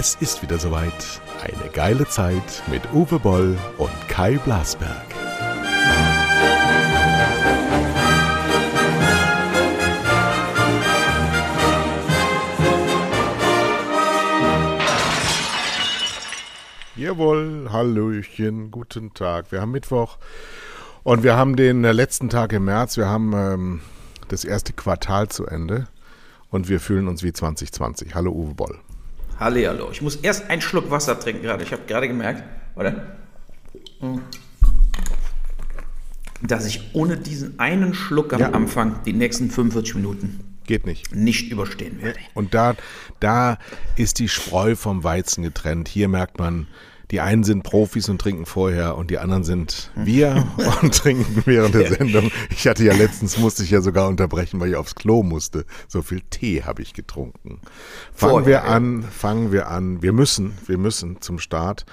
Es ist wieder soweit. Eine geile Zeit mit Uwe Boll und Kai Blasberg. Jawohl, Hallöchen, guten Tag. Wir haben Mittwoch und wir haben den äh, letzten Tag im März. Wir haben ähm, das erste Quartal zu Ende und wir fühlen uns wie 2020. Hallo Uwe Boll. Hallo, ich muss erst einen Schluck Wasser trinken gerade. Ich habe gerade gemerkt, oder? Dass ich ohne diesen einen Schluck am Ja. Anfang die nächsten 45 Minuten Geht nicht. nicht überstehen werde. Und da, da ist die Spreu vom Weizen getrennt. Hier merkt man, die einen sind Profis und trinken vorher und die anderen sind wir und trinken während der Sendung. Ich hatte ja letztens, musste ich ja sogar unterbrechen, weil ich aufs Klo musste. So viel Tee habe ich getrunken. Fangen Vorher, wir an, fangen wir an. Wir müssen, wir müssen zum Start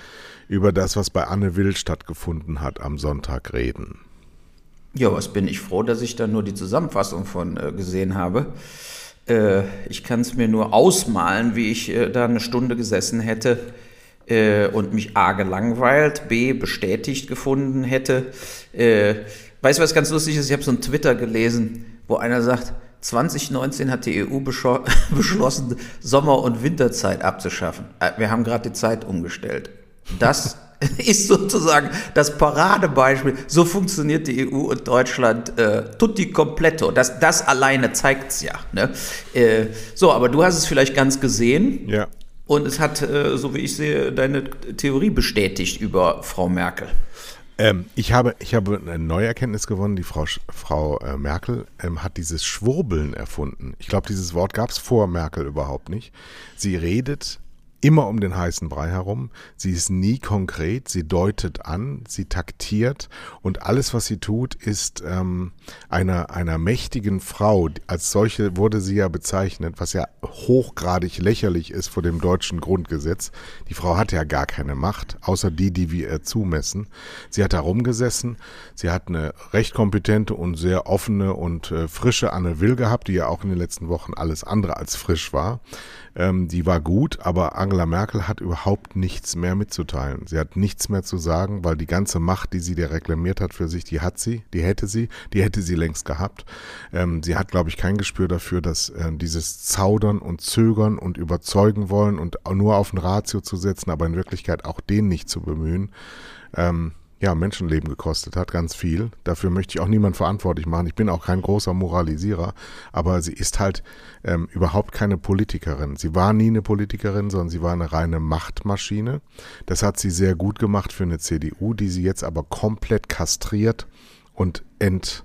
über das, was bei Anne Will stattgefunden hat, am Sonntag reden. Ja, was bin ich froh, dass ich da nur die Zusammenfassung von äh, gesehen habe. Äh, ich kann es mir nur ausmalen, wie ich äh, da eine Stunde gesessen hätte äh, und mich A gelangweilt, B bestätigt gefunden hätte. Äh, weißt du, was ganz lustig ist? Ich habe so einen Twitter gelesen, wo einer sagt, 2019 hat die EU beschlossen, Sommer- und Winterzeit abzuschaffen. Äh, Wir haben gerade die Zeit umgestellt. Das ist sozusagen das Paradebeispiel. So funktioniert die EU und Deutschland äh, tutti completo. Das, das alleine zeigt's ja. Ne? Äh, so, aber du hast es vielleicht ganz gesehen. Ja. Und es hat, äh, so wie ich sehe, deine Theorie bestätigt über Frau Merkel. Ähm, ich, habe, ich habe eine neue Erkenntnis gewonnen. Die Frau, Frau äh, Merkel ähm, hat dieses Schwurbeln erfunden. Ich glaube, dieses Wort gab es vor Merkel überhaupt nicht. Sie redet immer um den heißen Brei herum. Sie ist nie konkret. Sie deutet an, sie taktiert und alles, was sie tut, ist ähm, einer, einer mächtigen Frau. Als solche wurde sie ja bezeichnet, was ja hochgradig lächerlich ist vor dem deutschen Grundgesetz. Die Frau hat ja gar keine Macht, außer die, die wir ihr zumessen. Sie hat da rumgesessen. Sie hat eine recht kompetente und sehr offene und äh, frische Anne Will gehabt, die ja auch in den letzten Wochen alles andere als frisch war. Ähm, die war gut, aber Angela Merkel hat überhaupt nichts mehr mitzuteilen. Sie hat nichts mehr zu sagen, weil die ganze Macht, die sie dir reklamiert hat für sich, die hat sie, die hätte sie, die hätte sie längst gehabt. Ähm, sie hat, glaube ich, kein Gespür dafür, dass äh, dieses Zaudern und Zögern und überzeugen wollen und nur auf ein Ratio zu setzen, aber in Wirklichkeit auch den nicht zu bemühen, ähm, ja, Menschenleben gekostet hat, ganz viel. Dafür möchte ich auch niemand verantwortlich machen. Ich bin auch kein großer Moralisierer, aber sie ist halt ähm, überhaupt keine Politikerin. Sie war nie eine Politikerin, sondern sie war eine reine Machtmaschine. Das hat sie sehr gut gemacht für eine CDU, die sie jetzt aber komplett kastriert und ent,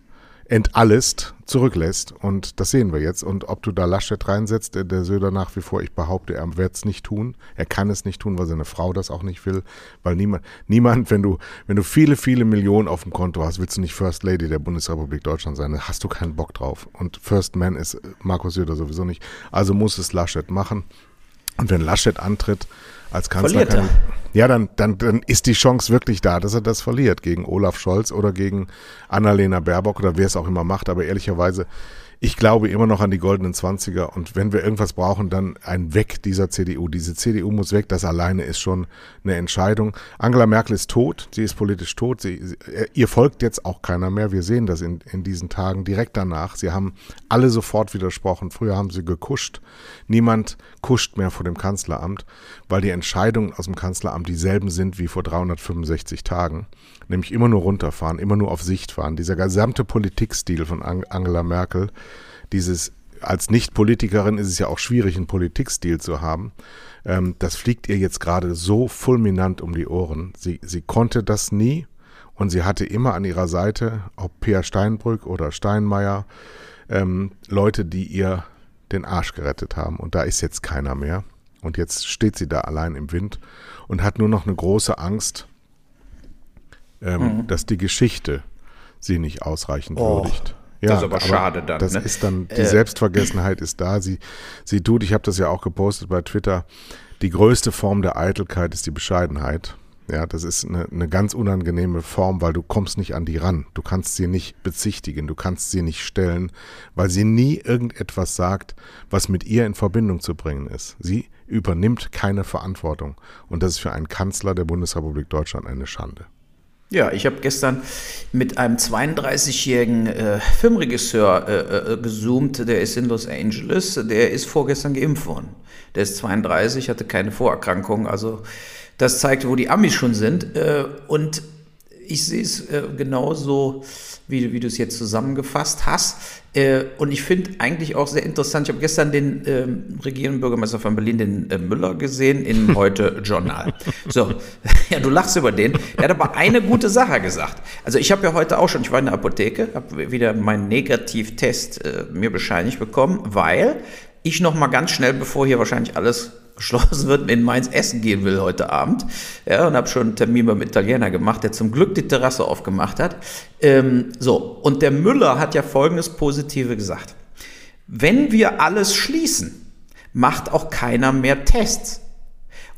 entallest zurücklässt. Und das sehen wir jetzt. Und ob du da Laschet reinsetzt, der, der Söder nach wie vor, ich behaupte, er wird es nicht tun. Er kann es nicht tun, weil seine Frau das auch nicht will. Weil niemand, niemand, wenn du, wenn du viele, viele Millionen auf dem Konto hast, willst du nicht First Lady der Bundesrepublik Deutschland sein. Da hast du keinen Bock drauf. Und First Man ist äh, Markus Söder sowieso nicht. Also muss es Laschet machen. Und wenn Laschet antritt als Kanzler, Verliert er. ja, dann, dann, dann ist die Chance wirklich da, dass er das verliert gegen Olaf Scholz oder gegen Annalena Baerbock oder wer es auch immer macht. Aber ehrlicherweise, ich glaube immer noch an die goldenen Zwanziger und wenn wir irgendwas brauchen, dann ein Weg dieser CDU. Diese CDU muss weg, das alleine ist schon eine Entscheidung. Angela Merkel ist tot, sie ist politisch tot, sie, sie, ihr folgt jetzt auch keiner mehr. Wir sehen das in, in diesen Tagen direkt danach. Sie haben alle sofort widersprochen. Früher haben sie gekuscht. Niemand kuscht mehr vor dem Kanzleramt, weil die Entscheidungen aus dem Kanzleramt dieselben sind wie vor 365 Tagen. Nämlich immer nur runterfahren, immer nur auf Sicht fahren. Dieser gesamte Politikstil von Ang Angela Merkel, dieses als Nicht-Politikerin ist es ja auch schwierig, einen Politikstil zu haben. Ähm, das fliegt ihr jetzt gerade so fulminant um die Ohren. Sie, sie konnte das nie und sie hatte immer an ihrer Seite, ob Peer Steinbrück oder Steinmeier, ähm, Leute, die ihr den Arsch gerettet haben. Und da ist jetzt keiner mehr. Und jetzt steht sie da allein im Wind und hat nur noch eine große Angst, ähm, dass die Geschichte sie nicht ausreichend Oh, würdigt. das ist aber schade dann, Das ne? ist dann, die Äh, Selbstvergessenheit ist da. Sie, sie tut, ich habe das ja auch gepostet bei Twitter, die größte Form der Eitelkeit ist die Bescheidenheit. Ja, das ist eine, eine ganz unangenehme Form, weil du kommst nicht an die ran. Du kannst sie nicht bezichtigen, du kannst sie nicht stellen, weil sie nie irgendetwas sagt, was mit ihr in Verbindung zu bringen ist. Sie übernimmt keine Verantwortung. Und das ist für einen Kanzler der Bundesrepublik Deutschland eine Schande. Ja, ich habe gestern mit einem 32-jährigen äh, Filmregisseur äh, äh, gezoomt, der ist in Los Angeles, der ist vorgestern geimpft worden. Der ist 32, hatte keine Vorerkrankung, also das zeigt, wo die Amis schon sind. Äh, und ich sehe es äh, genauso, wie, wie du es jetzt zusammengefasst hast. Äh, und ich finde eigentlich auch sehr interessant, ich habe gestern den ähm, regierenden Bürgermeister von Berlin, den äh, Müller, gesehen in Heute Journal. So, ja, du lachst über den. Der hat aber eine gute Sache gesagt. Also ich habe ja heute auch schon, ich war in der Apotheke, habe wieder meinen Negativtest äh, mir bescheinigt bekommen, weil ich noch mal ganz schnell, bevor hier wahrscheinlich alles geschlossen wird, in Mainz essen gehen will heute Abend. Ja, und habe schon einen Termin beim Italiener gemacht, der zum Glück die Terrasse aufgemacht hat. Ähm, so, und der Müller hat ja folgendes Positive gesagt. Wenn wir alles schließen, macht auch keiner mehr Tests.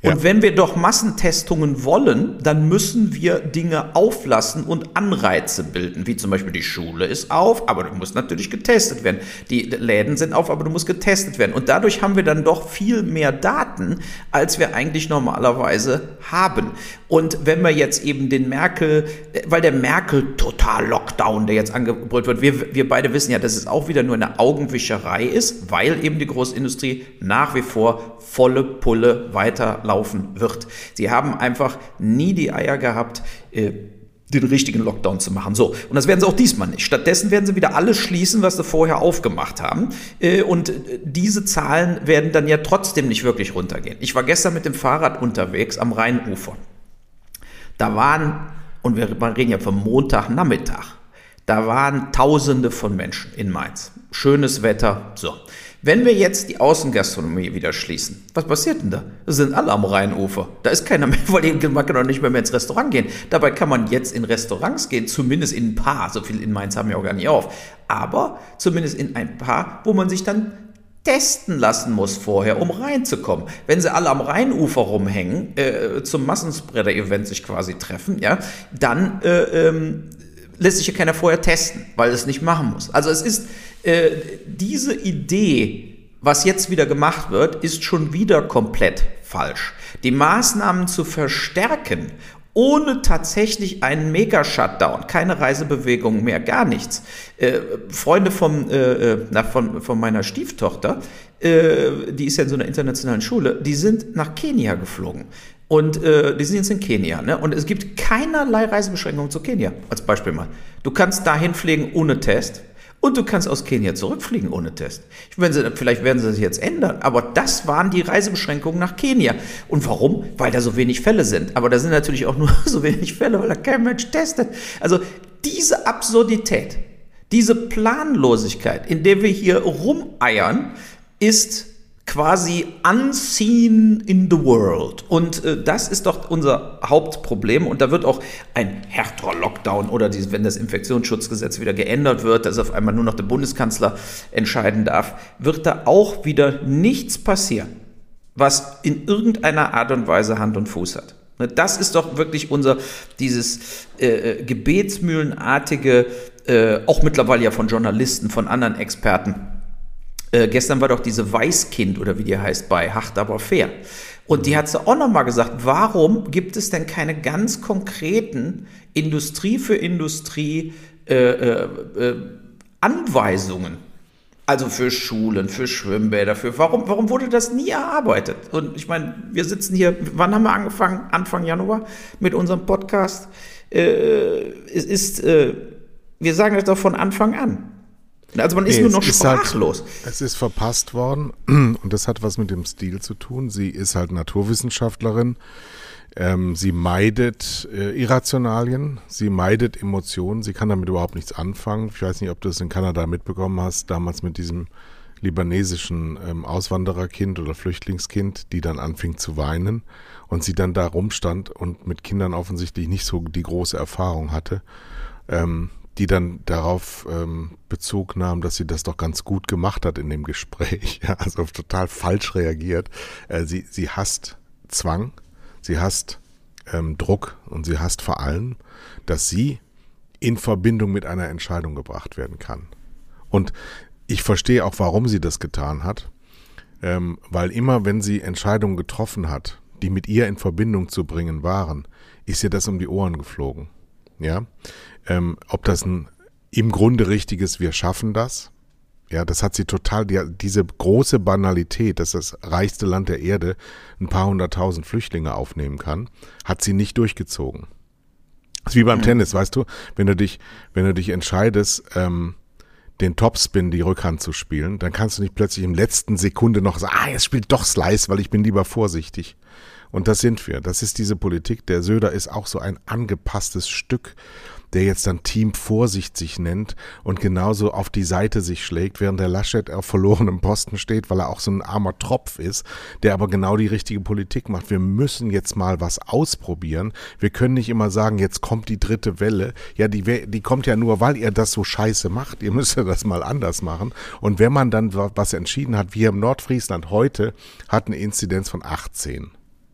Und wenn wir doch Massentestungen wollen, dann müssen wir Dinge auflassen und Anreize bilden, wie zum Beispiel die Schule ist auf, aber du musst natürlich getestet werden. Die Läden sind auf, aber du musst getestet werden. Und dadurch haben wir dann doch viel mehr Daten, als wir eigentlich normalerweise haben. Und wenn wir jetzt eben den Merkel, weil der Merkel total Lockdown, der jetzt angebrüllt wird, wir, wir beide wissen ja, dass es auch wieder nur eine Augenwischerei ist, weil eben die Großindustrie nach wie vor volle Pulle weiterlaufen wird. Sie haben einfach nie die Eier gehabt, äh, den richtigen Lockdown zu machen. So, und das werden sie auch diesmal nicht. Stattdessen werden sie wieder alles schließen, was sie vorher aufgemacht haben. Äh, und äh, diese Zahlen werden dann ja trotzdem nicht wirklich runtergehen. Ich war gestern mit dem Fahrrad unterwegs am Rheinufer. Da waren, und wir reden ja vom Montagnachmittag, da waren Tausende von Menschen in Mainz. Schönes Wetter, so. Wenn wir jetzt die Außengastronomie wieder schließen, was passiert denn da? Da sind alle am Rheinufer. Da ist keiner mehr, weil man kann doch nicht mehr, mehr ins Restaurant gehen. Dabei kann man jetzt in Restaurants gehen, zumindest in ein paar. So viel in Mainz haben wir auch gar nicht auf. Aber zumindest in ein paar, wo man sich dann testen lassen muss vorher, um reinzukommen. Wenn sie alle am Rheinufer rumhängen, äh, zum Massenspreader-Event sich quasi treffen, ja, dann äh, ähm, lässt sich ja keiner vorher testen, weil es nicht machen muss. Also es ist äh, diese Idee, was jetzt wieder gemacht wird, ist schon wieder komplett falsch. Die Maßnahmen zu verstärken, ohne tatsächlich einen Mega-Shutdown, keine Reisebewegung mehr, gar nichts. Äh, Freunde vom, äh, äh na, von, von meiner Stieftochter, äh, die ist ja in so einer internationalen Schule, die sind nach Kenia geflogen. Und äh, die sind jetzt in Kenia. Ne? Und es gibt keinerlei Reisebeschränkungen zu Kenia, als Beispiel mal. Du kannst dahin fliegen ohne Test. Und du kannst aus Kenia zurückfliegen ohne Test. Sie, vielleicht werden sie das jetzt ändern, aber das waren die Reisebeschränkungen nach Kenia. Und warum? Weil da so wenig Fälle sind. Aber da sind natürlich auch nur so wenig Fälle, weil da kein Mensch testet. Also diese Absurdität, diese Planlosigkeit, in der wir hier rumeiern, ist quasi unseen in the world. Und äh, das ist doch unser Hauptproblem. Und da wird auch ein härterer Lockdown oder dieses, wenn das Infektionsschutzgesetz wieder geändert wird, dass auf einmal nur noch der Bundeskanzler entscheiden darf, wird da auch wieder nichts passieren, was in irgendeiner Art und Weise Hand und Fuß hat. Ne, das ist doch wirklich unser, dieses äh, äh, gebetsmühlenartige, äh, auch mittlerweile ja von Journalisten, von anderen Experten, äh, gestern war doch diese Weißkind oder wie die heißt bei Hart aber fair. Und die hat sie auch nochmal gesagt, warum gibt es denn keine ganz konkreten Industrie für Industrie äh, äh, äh, Anweisungen? Also für Schulen, für Schwimmbäder, für warum, warum wurde das nie erarbeitet? Und ich meine, wir sitzen hier, wann haben wir angefangen? Anfang Januar mit unserem Podcast. Äh, es ist, wir sagen das doch von Anfang an. Also man ist nee, nur noch sprachlos. Halt, es ist verpasst worden und das hat was mit dem Stil zu tun. Sie ist halt Naturwissenschaftlerin. Ähm, sie meidet äh, Irrationalien, sie meidet Emotionen, sie kann damit überhaupt nichts anfangen. Ich weiß nicht, ob du es in Kanada mitbekommen hast, damals mit diesem libanesischen ähm, Auswandererkind oder Flüchtlingskind, die dann anfing zu weinen und sie dann da rumstand und mit Kindern offensichtlich nicht so die große Erfahrung hatte. Ähm, die dann darauf ähm, Bezug nahm, dass sie das doch ganz gut gemacht hat in dem Gespräch. Ja, also total falsch reagiert. Äh, sie, sie hasst Zwang, sie hasst ähm, Druck und sie hasst vor allem, dass sie in Verbindung mit einer Entscheidung gebracht werden kann. Und ich verstehe auch, warum sie das getan hat. ähm, weil immer, wenn sie Entscheidungen getroffen hat, die mit ihr in Verbindung zu bringen waren, ist ihr das um die Ohren geflogen. Ja, ähm, ob das ein im Grunde richtiges Wir schaffen das, ja, das hat sie total, die, diese große Banalität, dass das reichste Land der Erde ein paar hunderttausend Flüchtlinge aufnehmen kann, hat sie nicht durchgezogen. Das ist wie beim mhm. Tennis, weißt du, wenn du dich, wenn du dich entscheidest, ähm, den Topspin, die Rückhand zu spielen, dann kannst du nicht plötzlich im letzten Sekunde noch sagen, ah, jetzt spielt doch Slice, weil ich bin lieber vorsichtig. Und das sind wir. Das ist diese Politik. Der Söder ist auch so ein angepasstes Stück der jetzt dann Team Vorsicht sich nennt und genauso auf die Seite sich schlägt, während der Laschet auf verlorenem Posten steht, weil er auch so ein armer Tropf ist, der aber genau die richtige Politik macht. Wir müssen jetzt mal was ausprobieren. Wir können nicht immer sagen, jetzt kommt die dritte Welle. Ja, die, die kommt ja nur, weil ihr das so scheiße macht. Ihr müsst das mal anders machen. Und wenn man dann was entschieden hat, wie im Nordfriesland heute, hat eine Inzidenz von 18.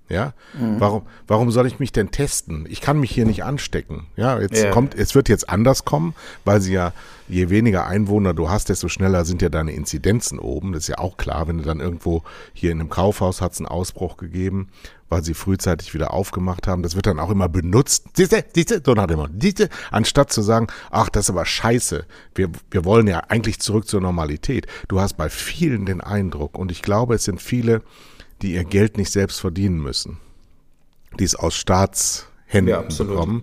Ja, mhm. warum, warum soll ich mich denn testen? Ich kann mich hier nicht anstecken. Ja, jetzt yeah. kommt, es wird jetzt anders kommen, weil sie ja, je weniger Einwohner du hast, desto schneller sind ja deine Inzidenzen oben. Das ist ja auch klar, wenn du dann irgendwo hier in einem Kaufhaus hat es einen Ausbruch gegeben, weil sie frühzeitig wieder aufgemacht haben. Das wird dann auch immer benutzt. Siehste, siehste, so nach dem siehste, anstatt zu sagen, ach, das ist aber scheiße. Wir, wir wollen ja eigentlich zurück zur Normalität. Du hast bei vielen den Eindruck, und ich glaube, es sind viele, die ihr Geld nicht selbst verdienen müssen, die es aus Staatshänden ja, bekommen.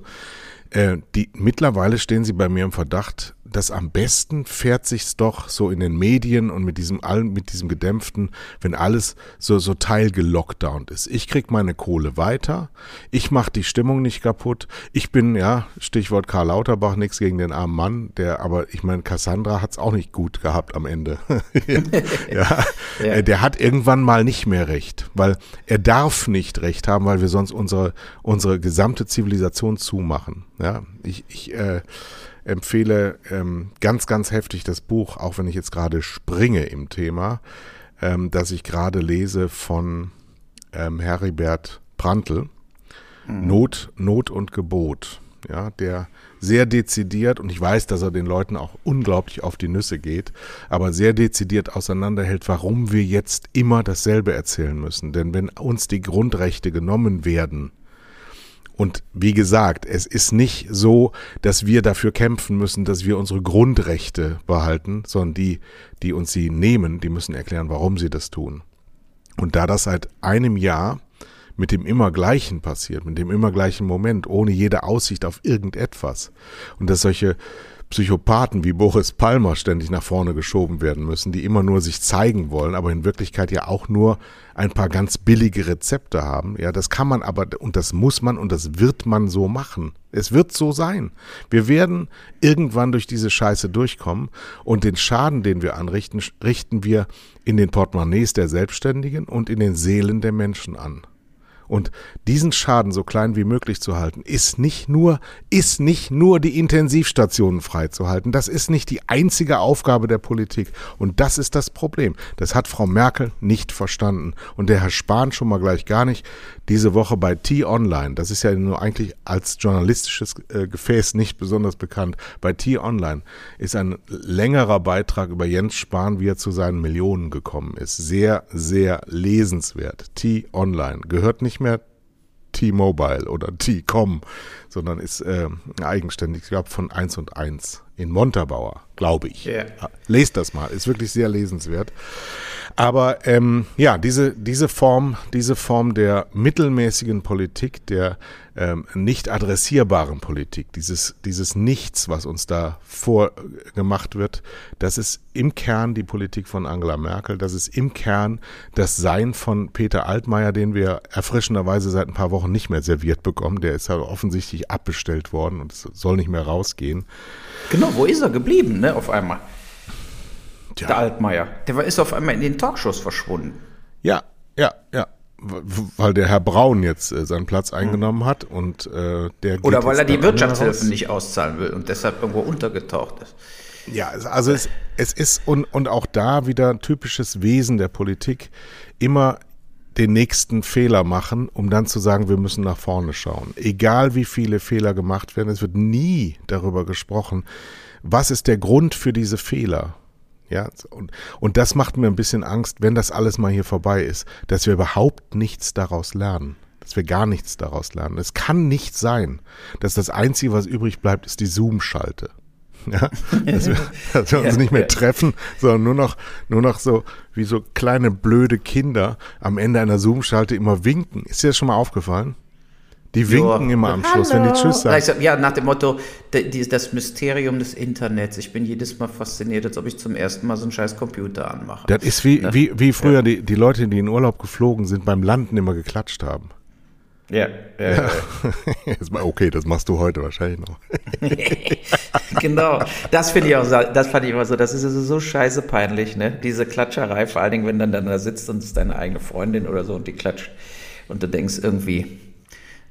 Äh, die, mittlerweile stehen sie bei mir im Verdacht, das am besten fährt sich's doch so in den Medien und mit diesem allen, mit diesem gedämpften, wenn alles so, so teilgelockdownt ist. Ich krieg meine Kohle weiter, ich mach die Stimmung nicht kaputt. Ich bin, ja, Stichwort Karl Lauterbach, nichts gegen den armen Mann, der, aber ich meine, Cassandra hat's auch nicht gut gehabt am Ende. ja, ja. Äh, der hat irgendwann mal nicht mehr recht, weil er darf nicht recht haben, weil wir sonst unsere, unsere gesamte Zivilisation zumachen. Ja, ich, ich, äh, empfehle ähm, ganz, ganz heftig das Buch, auch wenn ich jetzt gerade springe im Thema, ähm, das ich gerade lese von ähm, Heribert Prantl. Mhm. Not, Not und Gebot. Ja, der sehr dezidiert, und ich weiß, dass er den Leuten auch unglaublich auf die Nüsse geht, aber sehr dezidiert auseinanderhält, warum wir jetzt immer dasselbe erzählen müssen. Denn wenn uns die Grundrechte genommen werden, und wie gesagt, es ist nicht so, dass wir dafür kämpfen müssen, dass wir unsere Grundrechte behalten, sondern die, die uns sie nehmen, die müssen erklären, warum sie das tun. Und da das seit einem Jahr mit dem immer gleichen passiert, mit dem immer gleichen Moment, ohne jede Aussicht auf irgendetwas, und dass solche Psychopathen wie Boris Palmer ständig nach vorne geschoben werden müssen, die immer nur sich zeigen wollen, aber in Wirklichkeit ja auch nur ein paar ganz billige Rezepte haben. Ja, das kann man aber und das muss man und das wird man so machen. Es wird so sein. Wir werden irgendwann durch diese Scheiße durchkommen und den Schaden, den wir anrichten, richten wir in den Portemonnaies der Selbstständigen und in den Seelen der Menschen an. Und diesen Schaden so klein wie möglich zu halten, ist nicht nur, ist nicht nur die Intensivstationen freizuhalten. Das ist nicht die einzige Aufgabe der Politik. Und das ist das Problem. Das hat Frau Merkel nicht verstanden. Und der Herr Spahn schon mal gleich gar nicht. Diese Woche bei T-Online, das ist ja nur eigentlich als journalistisches äh, Gefäß nicht besonders bekannt. Bei T-Online ist ein längerer Beitrag über Jens Spahn, wie er zu seinen Millionen gekommen ist. Sehr, sehr lesenswert. T-Online gehört nicht nicht mehr T-Mobile oder T-Com, sondern ist äh, eigenständig, ich glaube von 1 und 1 in Montabaur, glaube ich. Yeah. Lest das mal, ist wirklich sehr lesenswert. Aber ähm, ja, diese, diese Form, diese Form der mittelmäßigen Politik, der ähm, nicht adressierbaren Politik, dieses, dieses Nichts, was uns da vorgemacht wird, das ist im Kern die Politik von Angela Merkel, das ist im Kern das Sein von Peter Altmaier, den wir erfrischenderweise seit ein paar Wochen nicht mehr serviert bekommen. Der ist ja offensichtlich abbestellt worden und soll nicht mehr rausgehen. Genau, wo ist er geblieben, ne, auf einmal? Tja. Der Altmaier. Der ist auf einmal in den Talkshows verschwunden. Ja, ja, ja. Weil der Herr Braun jetzt äh, seinen Platz hm. eingenommen hm. hat und äh, der. Oder weil er die Wirtschaftshilfen nicht auszahlen will und deshalb irgendwo untergetaucht ist. Ja, also es, es ist und, und auch da wieder typisches Wesen der Politik, immer den nächsten Fehler machen, um dann zu sagen, wir müssen nach vorne schauen. Egal wie viele Fehler gemacht werden, es wird nie darüber gesprochen, was ist der Grund für diese Fehler. Ja, und, und das macht mir ein bisschen Angst, wenn das alles mal hier vorbei ist, dass wir überhaupt nichts daraus lernen. Dass wir gar nichts daraus lernen. Es kann nicht sein, dass das Einzige, was übrig bleibt, ist die Zoom-Schalte. Ja, dass wir, dass wir uns ja, nicht mehr ja. treffen, sondern nur noch, nur noch so wie so kleine blöde Kinder am Ende einer Zoom-Schalte immer winken. Ist dir das schon mal aufgefallen? Die winken immer am Schluss, Hallo. wenn die Tschüss sagen. Ja, nach dem Motto, das Mysterium des Internets. Ich bin jedes Mal fasziniert, als ob ich zum ersten Mal so einen scheiß Computer anmache. Das ist wie, wie, wie früher ja. die, die Leute, die in Urlaub geflogen sind, beim Landen immer geklatscht haben. Ja, ja, ja. okay, das machst du heute wahrscheinlich noch. genau, das finde ich auch, das fand ich immer so, das ist so, so scheiße peinlich, ne? Diese Klatscherei, vor allen Dingen, wenn dann, dann da sitzt und es ist deine eigene Freundin oder so und die klatscht und du denkst irgendwie,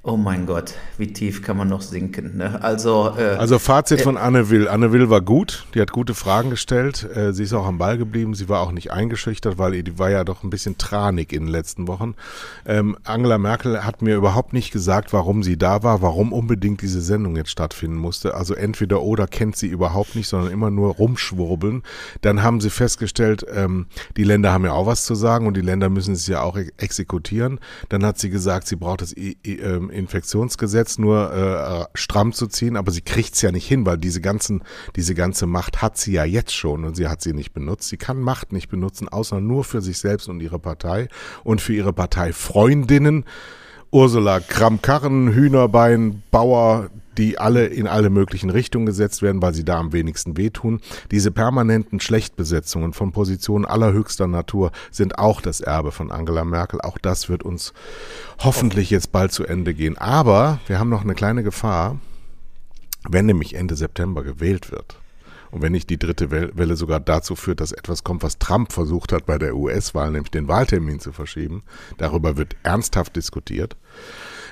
Oh mein Gott, wie tief kann man noch sinken? Ne? Also, äh, also Fazit äh, von Anne Will. Anne Will war gut, die hat gute Fragen gestellt. Äh, sie ist auch am Ball geblieben, sie war auch nicht eingeschüchtert, weil die war ja doch ein bisschen tranig in den letzten Wochen. Ähm, Angela Merkel hat mir überhaupt nicht gesagt, warum sie da war, warum unbedingt diese Sendung jetzt stattfinden musste. Also entweder oder kennt sie überhaupt nicht, sondern immer nur rumschwurbeln. Dann haben sie festgestellt, ähm, die Länder haben ja auch was zu sagen und die Länder müssen es ja auch exekutieren. Dann hat sie gesagt, sie braucht das I I ähm, Infektionsgesetz nur äh, stramm zu ziehen, aber sie kriegt's ja nicht hin, weil diese ganzen, diese ganze Macht hat sie ja jetzt schon und sie hat sie nicht benutzt. Sie kann Macht nicht benutzen, außer nur für sich selbst und ihre Partei und für ihre Parteifreundinnen. Ursula Kramkarren, Hühnerbein, Bauer, die alle in alle möglichen Richtungen gesetzt werden, weil sie da am wenigsten wehtun. Diese permanenten Schlechtbesetzungen von Positionen allerhöchster Natur sind auch das Erbe von Angela Merkel. Auch das wird uns hoffentlich jetzt bald zu Ende gehen. Aber wir haben noch eine kleine Gefahr, wenn nämlich Ende September gewählt wird. Und wenn nicht die dritte Welle sogar dazu führt, dass etwas kommt, was Trump versucht hat bei der US-Wahl, nämlich den Wahltermin zu verschieben, darüber wird ernsthaft diskutiert,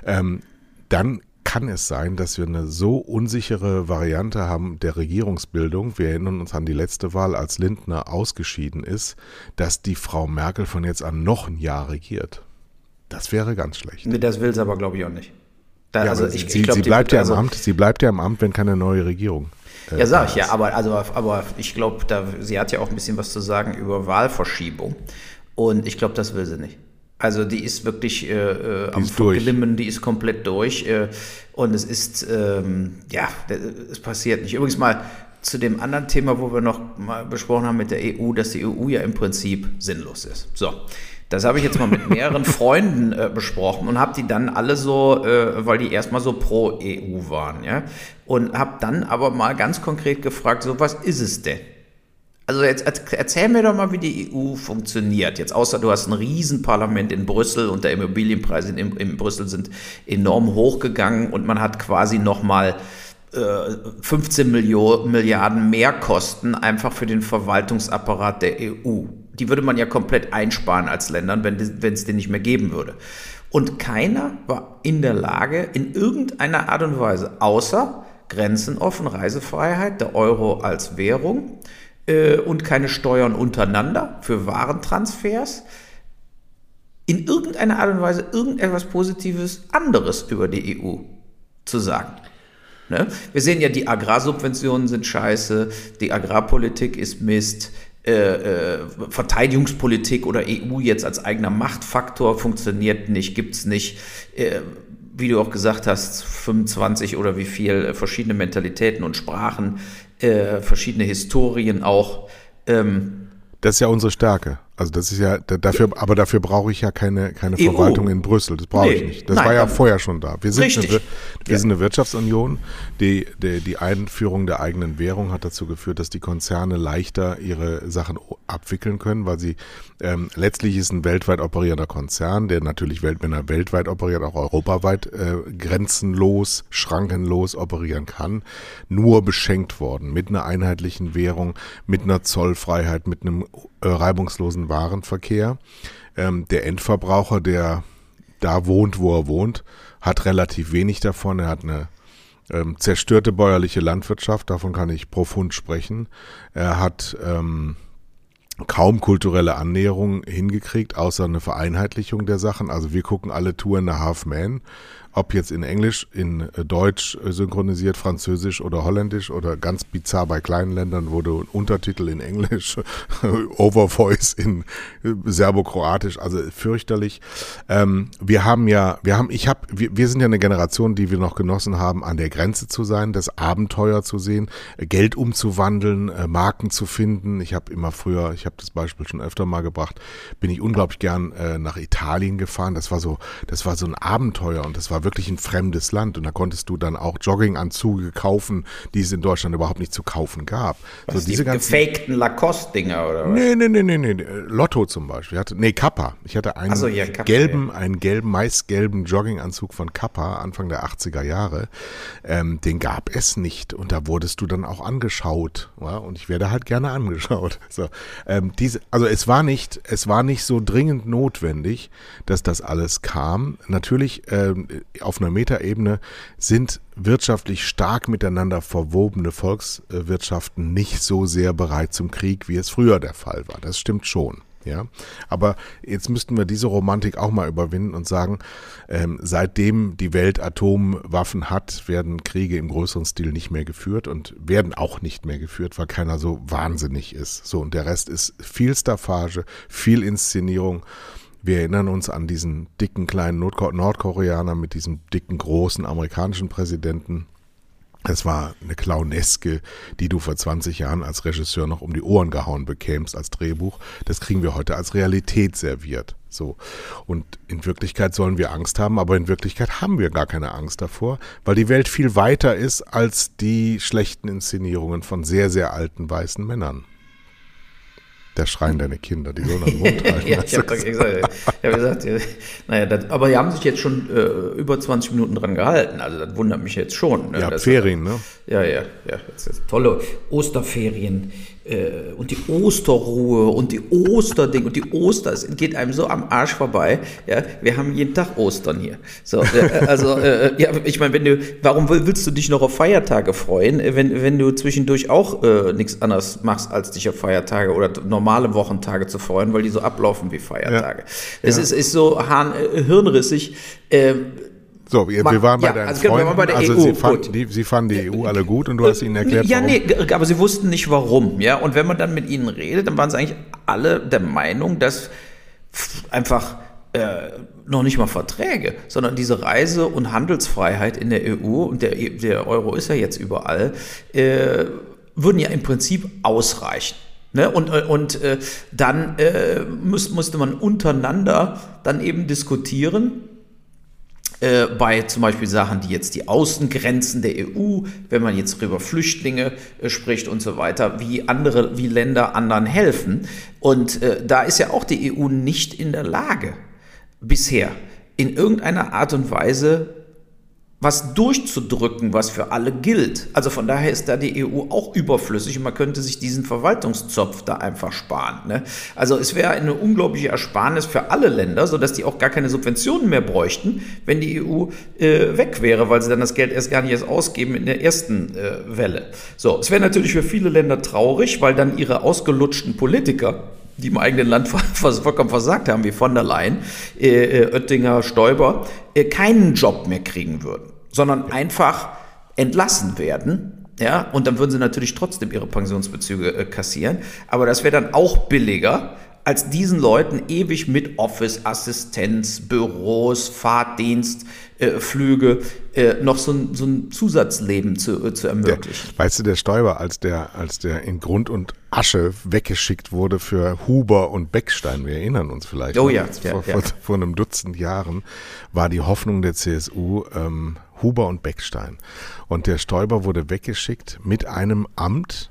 ähm, dann kann es sein, dass wir eine so unsichere Variante haben der Regierungsbildung. Wir erinnern uns an die letzte Wahl, als Lindner ausgeschieden ist, dass die Frau Merkel von jetzt an noch ein Jahr regiert. Das wäre ganz schlecht. Nee, das will sie aber, glaube ich, auch nicht. Da, ja, also ich, sie, ich glaub, sie bleibt ja also, im Amt. Sie bleibt ja im Amt, wenn keine neue Regierung. Äh, ja, sag ich ja, aber also, aber ich glaube, sie hat ja auch ein bisschen was zu sagen über Wahlverschiebung. Und ich glaube, das will sie nicht. Also die ist wirklich äh, äh am Glimmen, die ist komplett durch. Äh, und es ist, ähm, ja, es passiert nicht. Übrigens mal zu dem anderen Thema, wo wir noch mal besprochen haben mit der EU, dass die EU ja im Prinzip sinnlos ist. So. Das habe ich jetzt mal mit mehreren Freunden äh, besprochen und habe die dann alle so, äh, weil die erstmal so pro EU waren, ja, und habe dann aber mal ganz konkret gefragt, so was ist es denn? Also jetzt erzähl mir doch mal, wie die EU funktioniert. Jetzt außer du hast ein Riesenparlament in Brüssel und der Immobilienpreise in, in Brüssel sind enorm hochgegangen und man hat quasi nochmal äh, 15 Millionen, Milliarden mehr Kosten einfach für den Verwaltungsapparat der EU. Die würde man ja komplett einsparen als Ländern, wenn es den nicht mehr geben würde. Und keiner war in der Lage, in irgendeiner Art und Weise, außer Grenzen offen, Reisefreiheit, der Euro als Währung, äh, und keine Steuern untereinander für Warentransfers, in irgendeiner Art und Weise irgendetwas Positives anderes über die EU zu sagen. Ne? Wir sehen ja, die Agrarsubventionen sind scheiße, die Agrarpolitik ist Mist, äh, äh, Verteidigungspolitik oder EU jetzt als eigener Machtfaktor funktioniert nicht, gibt es nicht. Äh, wie du auch gesagt hast, 25 oder wie viel verschiedene Mentalitäten und Sprachen, äh, verschiedene Historien auch. Ähm, das ist ja unsere Stärke. Also das ist ja dafür, aber dafür brauche ich ja keine keine EU. Verwaltung in Brüssel. Das brauche nee, ich nicht. Das nein, war ja vorher schon da. Wir sind richtig. eine, wir ja. sind eine Wirtschaftsunion. Die, die die Einführung der eigenen Währung hat dazu geführt, dass die Konzerne leichter ihre Sachen abwickeln können, weil sie ähm, letztlich ist ein weltweit operierender Konzern, der natürlich welt, wenn er weltweit operiert, auch europaweit äh, grenzenlos, schrankenlos operieren kann, nur beschenkt worden mit einer einheitlichen Währung, mit einer Zollfreiheit, mit einem äh, reibungslosen Warenverkehr. Ähm, der Endverbraucher, der da wohnt, wo er wohnt, hat relativ wenig davon. Er hat eine ähm, zerstörte bäuerliche Landwirtschaft, davon kann ich profund sprechen. Er hat ähm, kaum kulturelle Annäherung hingekriegt, außer eine Vereinheitlichung der Sachen. Also wir gucken alle Tour in the Half Man ob jetzt in Englisch, in äh, Deutsch äh, synchronisiert, Französisch oder Holländisch oder ganz bizarr bei kleinen Ländern, du Untertitel in Englisch, Overvoice in äh, Serbokroatisch, also fürchterlich. Ähm, wir haben ja, wir haben, ich habe, wir, wir sind ja eine Generation, die wir noch genossen haben, an der Grenze zu sein, das Abenteuer zu sehen, Geld umzuwandeln, Marken zu finden. Ich habe immer früher, ich habe das Beispiel schon öfter mal gebracht, bin ich unglaublich gern äh, nach Italien gefahren. Das war so, das war so ein Abenteuer und das war wirklich ein fremdes Land. Und da konntest du dann auch Jogginganzüge kaufen, die es in Deutschland überhaupt nicht zu kaufen gab. Was, so diese die gefakten Lacoste-Dinger oder was? Nee, nee, nee, nee, nee. Lotto zum Beispiel. Ich hatte, nee, Kappa. Ich hatte einen so, ja, Kappa, gelben, ja. einen gelben, meist gelben Jogginganzug von Kappa Anfang der 80er Jahre. Ähm, den gab es nicht. Und da wurdest du dann auch angeschaut. Ja? Und ich werde halt gerne angeschaut. So, ähm, diese, also es war nicht, es war nicht so dringend notwendig, dass das alles kam. Natürlich äh, auf einer Metaebene sind wirtschaftlich stark miteinander verwobene Volkswirtschaften nicht so sehr bereit zum Krieg, wie es früher der Fall war. Das stimmt schon. Ja, aber jetzt müssten wir diese Romantik auch mal überwinden und sagen, ähm, seitdem die Welt Atomwaffen hat, werden Kriege im größeren Stil nicht mehr geführt und werden auch nicht mehr geführt, weil keiner so wahnsinnig ist. So, und der Rest ist viel Staffage, viel Inszenierung. Wir erinnern uns an diesen dicken kleinen Nordkoreaner mit diesem dicken großen amerikanischen Präsidenten es war eine Clowneske, die du vor 20 Jahren als Regisseur noch um die Ohren gehauen bekämst als Drehbuch. Das kriegen wir heute als Realität serviert. So. Und in Wirklichkeit sollen wir Angst haben, aber in Wirklichkeit haben wir gar keine Angst davor, weil die Welt viel weiter ist als die schlechten Inszenierungen von sehr, sehr alten weißen Männern. Der Schreien deine Kinder, die sollen den Mund halten. ja, ich habe gesagt, hab gesagt ja, naja, das, aber die haben sich jetzt schon äh, über 20 Minuten dran gehalten. Also das wundert mich jetzt schon. Ne? Ja, Ferien, ne? Ja, ja, ja. Jetzt, jetzt tolle Osterferien äh, und die Osterruhe und die Osterding und die Oster, es geht einem so am Arsch vorbei. Ja, wir haben jeden Tag Ostern hier. So, äh, also äh, ja, ich meine, wenn du, warum willst du dich noch auf Feiertage freuen, äh, wenn wenn du zwischendurch auch äh, nichts anderes machst, als dich auf Feiertage oder normale Wochentage zu freuen, weil die so ablaufen wie Feiertage. Es ja. ist, ist so hahn, äh, hirnrissig. So, wir, wir waren bei ja, deinen also Freunden, wir bei der also EU. Sie, fand, die, sie fanden die EU alle gut und du hast ihnen erklärt, Ja, warum. nee, aber sie wussten nicht warum, ja. Und wenn man dann mit ihnen redet, dann waren sie eigentlich alle der Meinung, dass einfach äh, noch nicht mal Verträge, sondern diese Reise- und Handelsfreiheit in der EU und der, der Euro ist ja jetzt überall, äh, würden ja im Prinzip ausreichen. Ne? Und, und äh, dann äh, muss, musste man untereinander dann eben diskutieren, äh, bei zum Beispiel Sachen, die jetzt die Außengrenzen der EU, wenn man jetzt über Flüchtlinge äh, spricht und so weiter, wie andere, wie Länder anderen helfen. Und äh, da ist ja auch die EU nicht in der Lage, bisher in irgendeiner Art und Weise was durchzudrücken, was für alle gilt. Also von daher ist da die EU auch überflüssig und man könnte sich diesen Verwaltungszopf da einfach sparen. Ne? Also es wäre eine unglaubliche Ersparnis für alle Länder, sodass die auch gar keine Subventionen mehr bräuchten, wenn die EU äh, weg wäre, weil sie dann das Geld erst gar nicht erst ausgeben in der ersten äh, Welle. So, es wäre natürlich für viele Länder traurig, weil dann ihre ausgelutschten Politiker die im eigenen Land vollkommen versagt haben, wie von der Leyen, äh, äh, Oettinger, Stoiber, äh, keinen Job mehr kriegen würden sondern einfach entlassen werden. Ja, und dann würden sie natürlich trotzdem ihre Pensionsbezüge äh, kassieren. Aber das wäre dann auch billiger, als diesen Leuten ewig mit Office, Assistenz, Büros, Fahrtdienst, äh, Flüge äh, noch so ein, so ein Zusatzleben zu, äh, zu ermöglichen. Der, weißt du, der Stoiber, als der, als der in Grund und Asche weggeschickt wurde für Huber und Beckstein, wir erinnern uns vielleicht, oh, ja, ja, vor, ja. Vor, vor, einem Dutzend Jahren, war die Hoffnung der CSU, ähm, Huber und Beckstein. Und der Stoiber wurde weggeschickt mit einem Amt,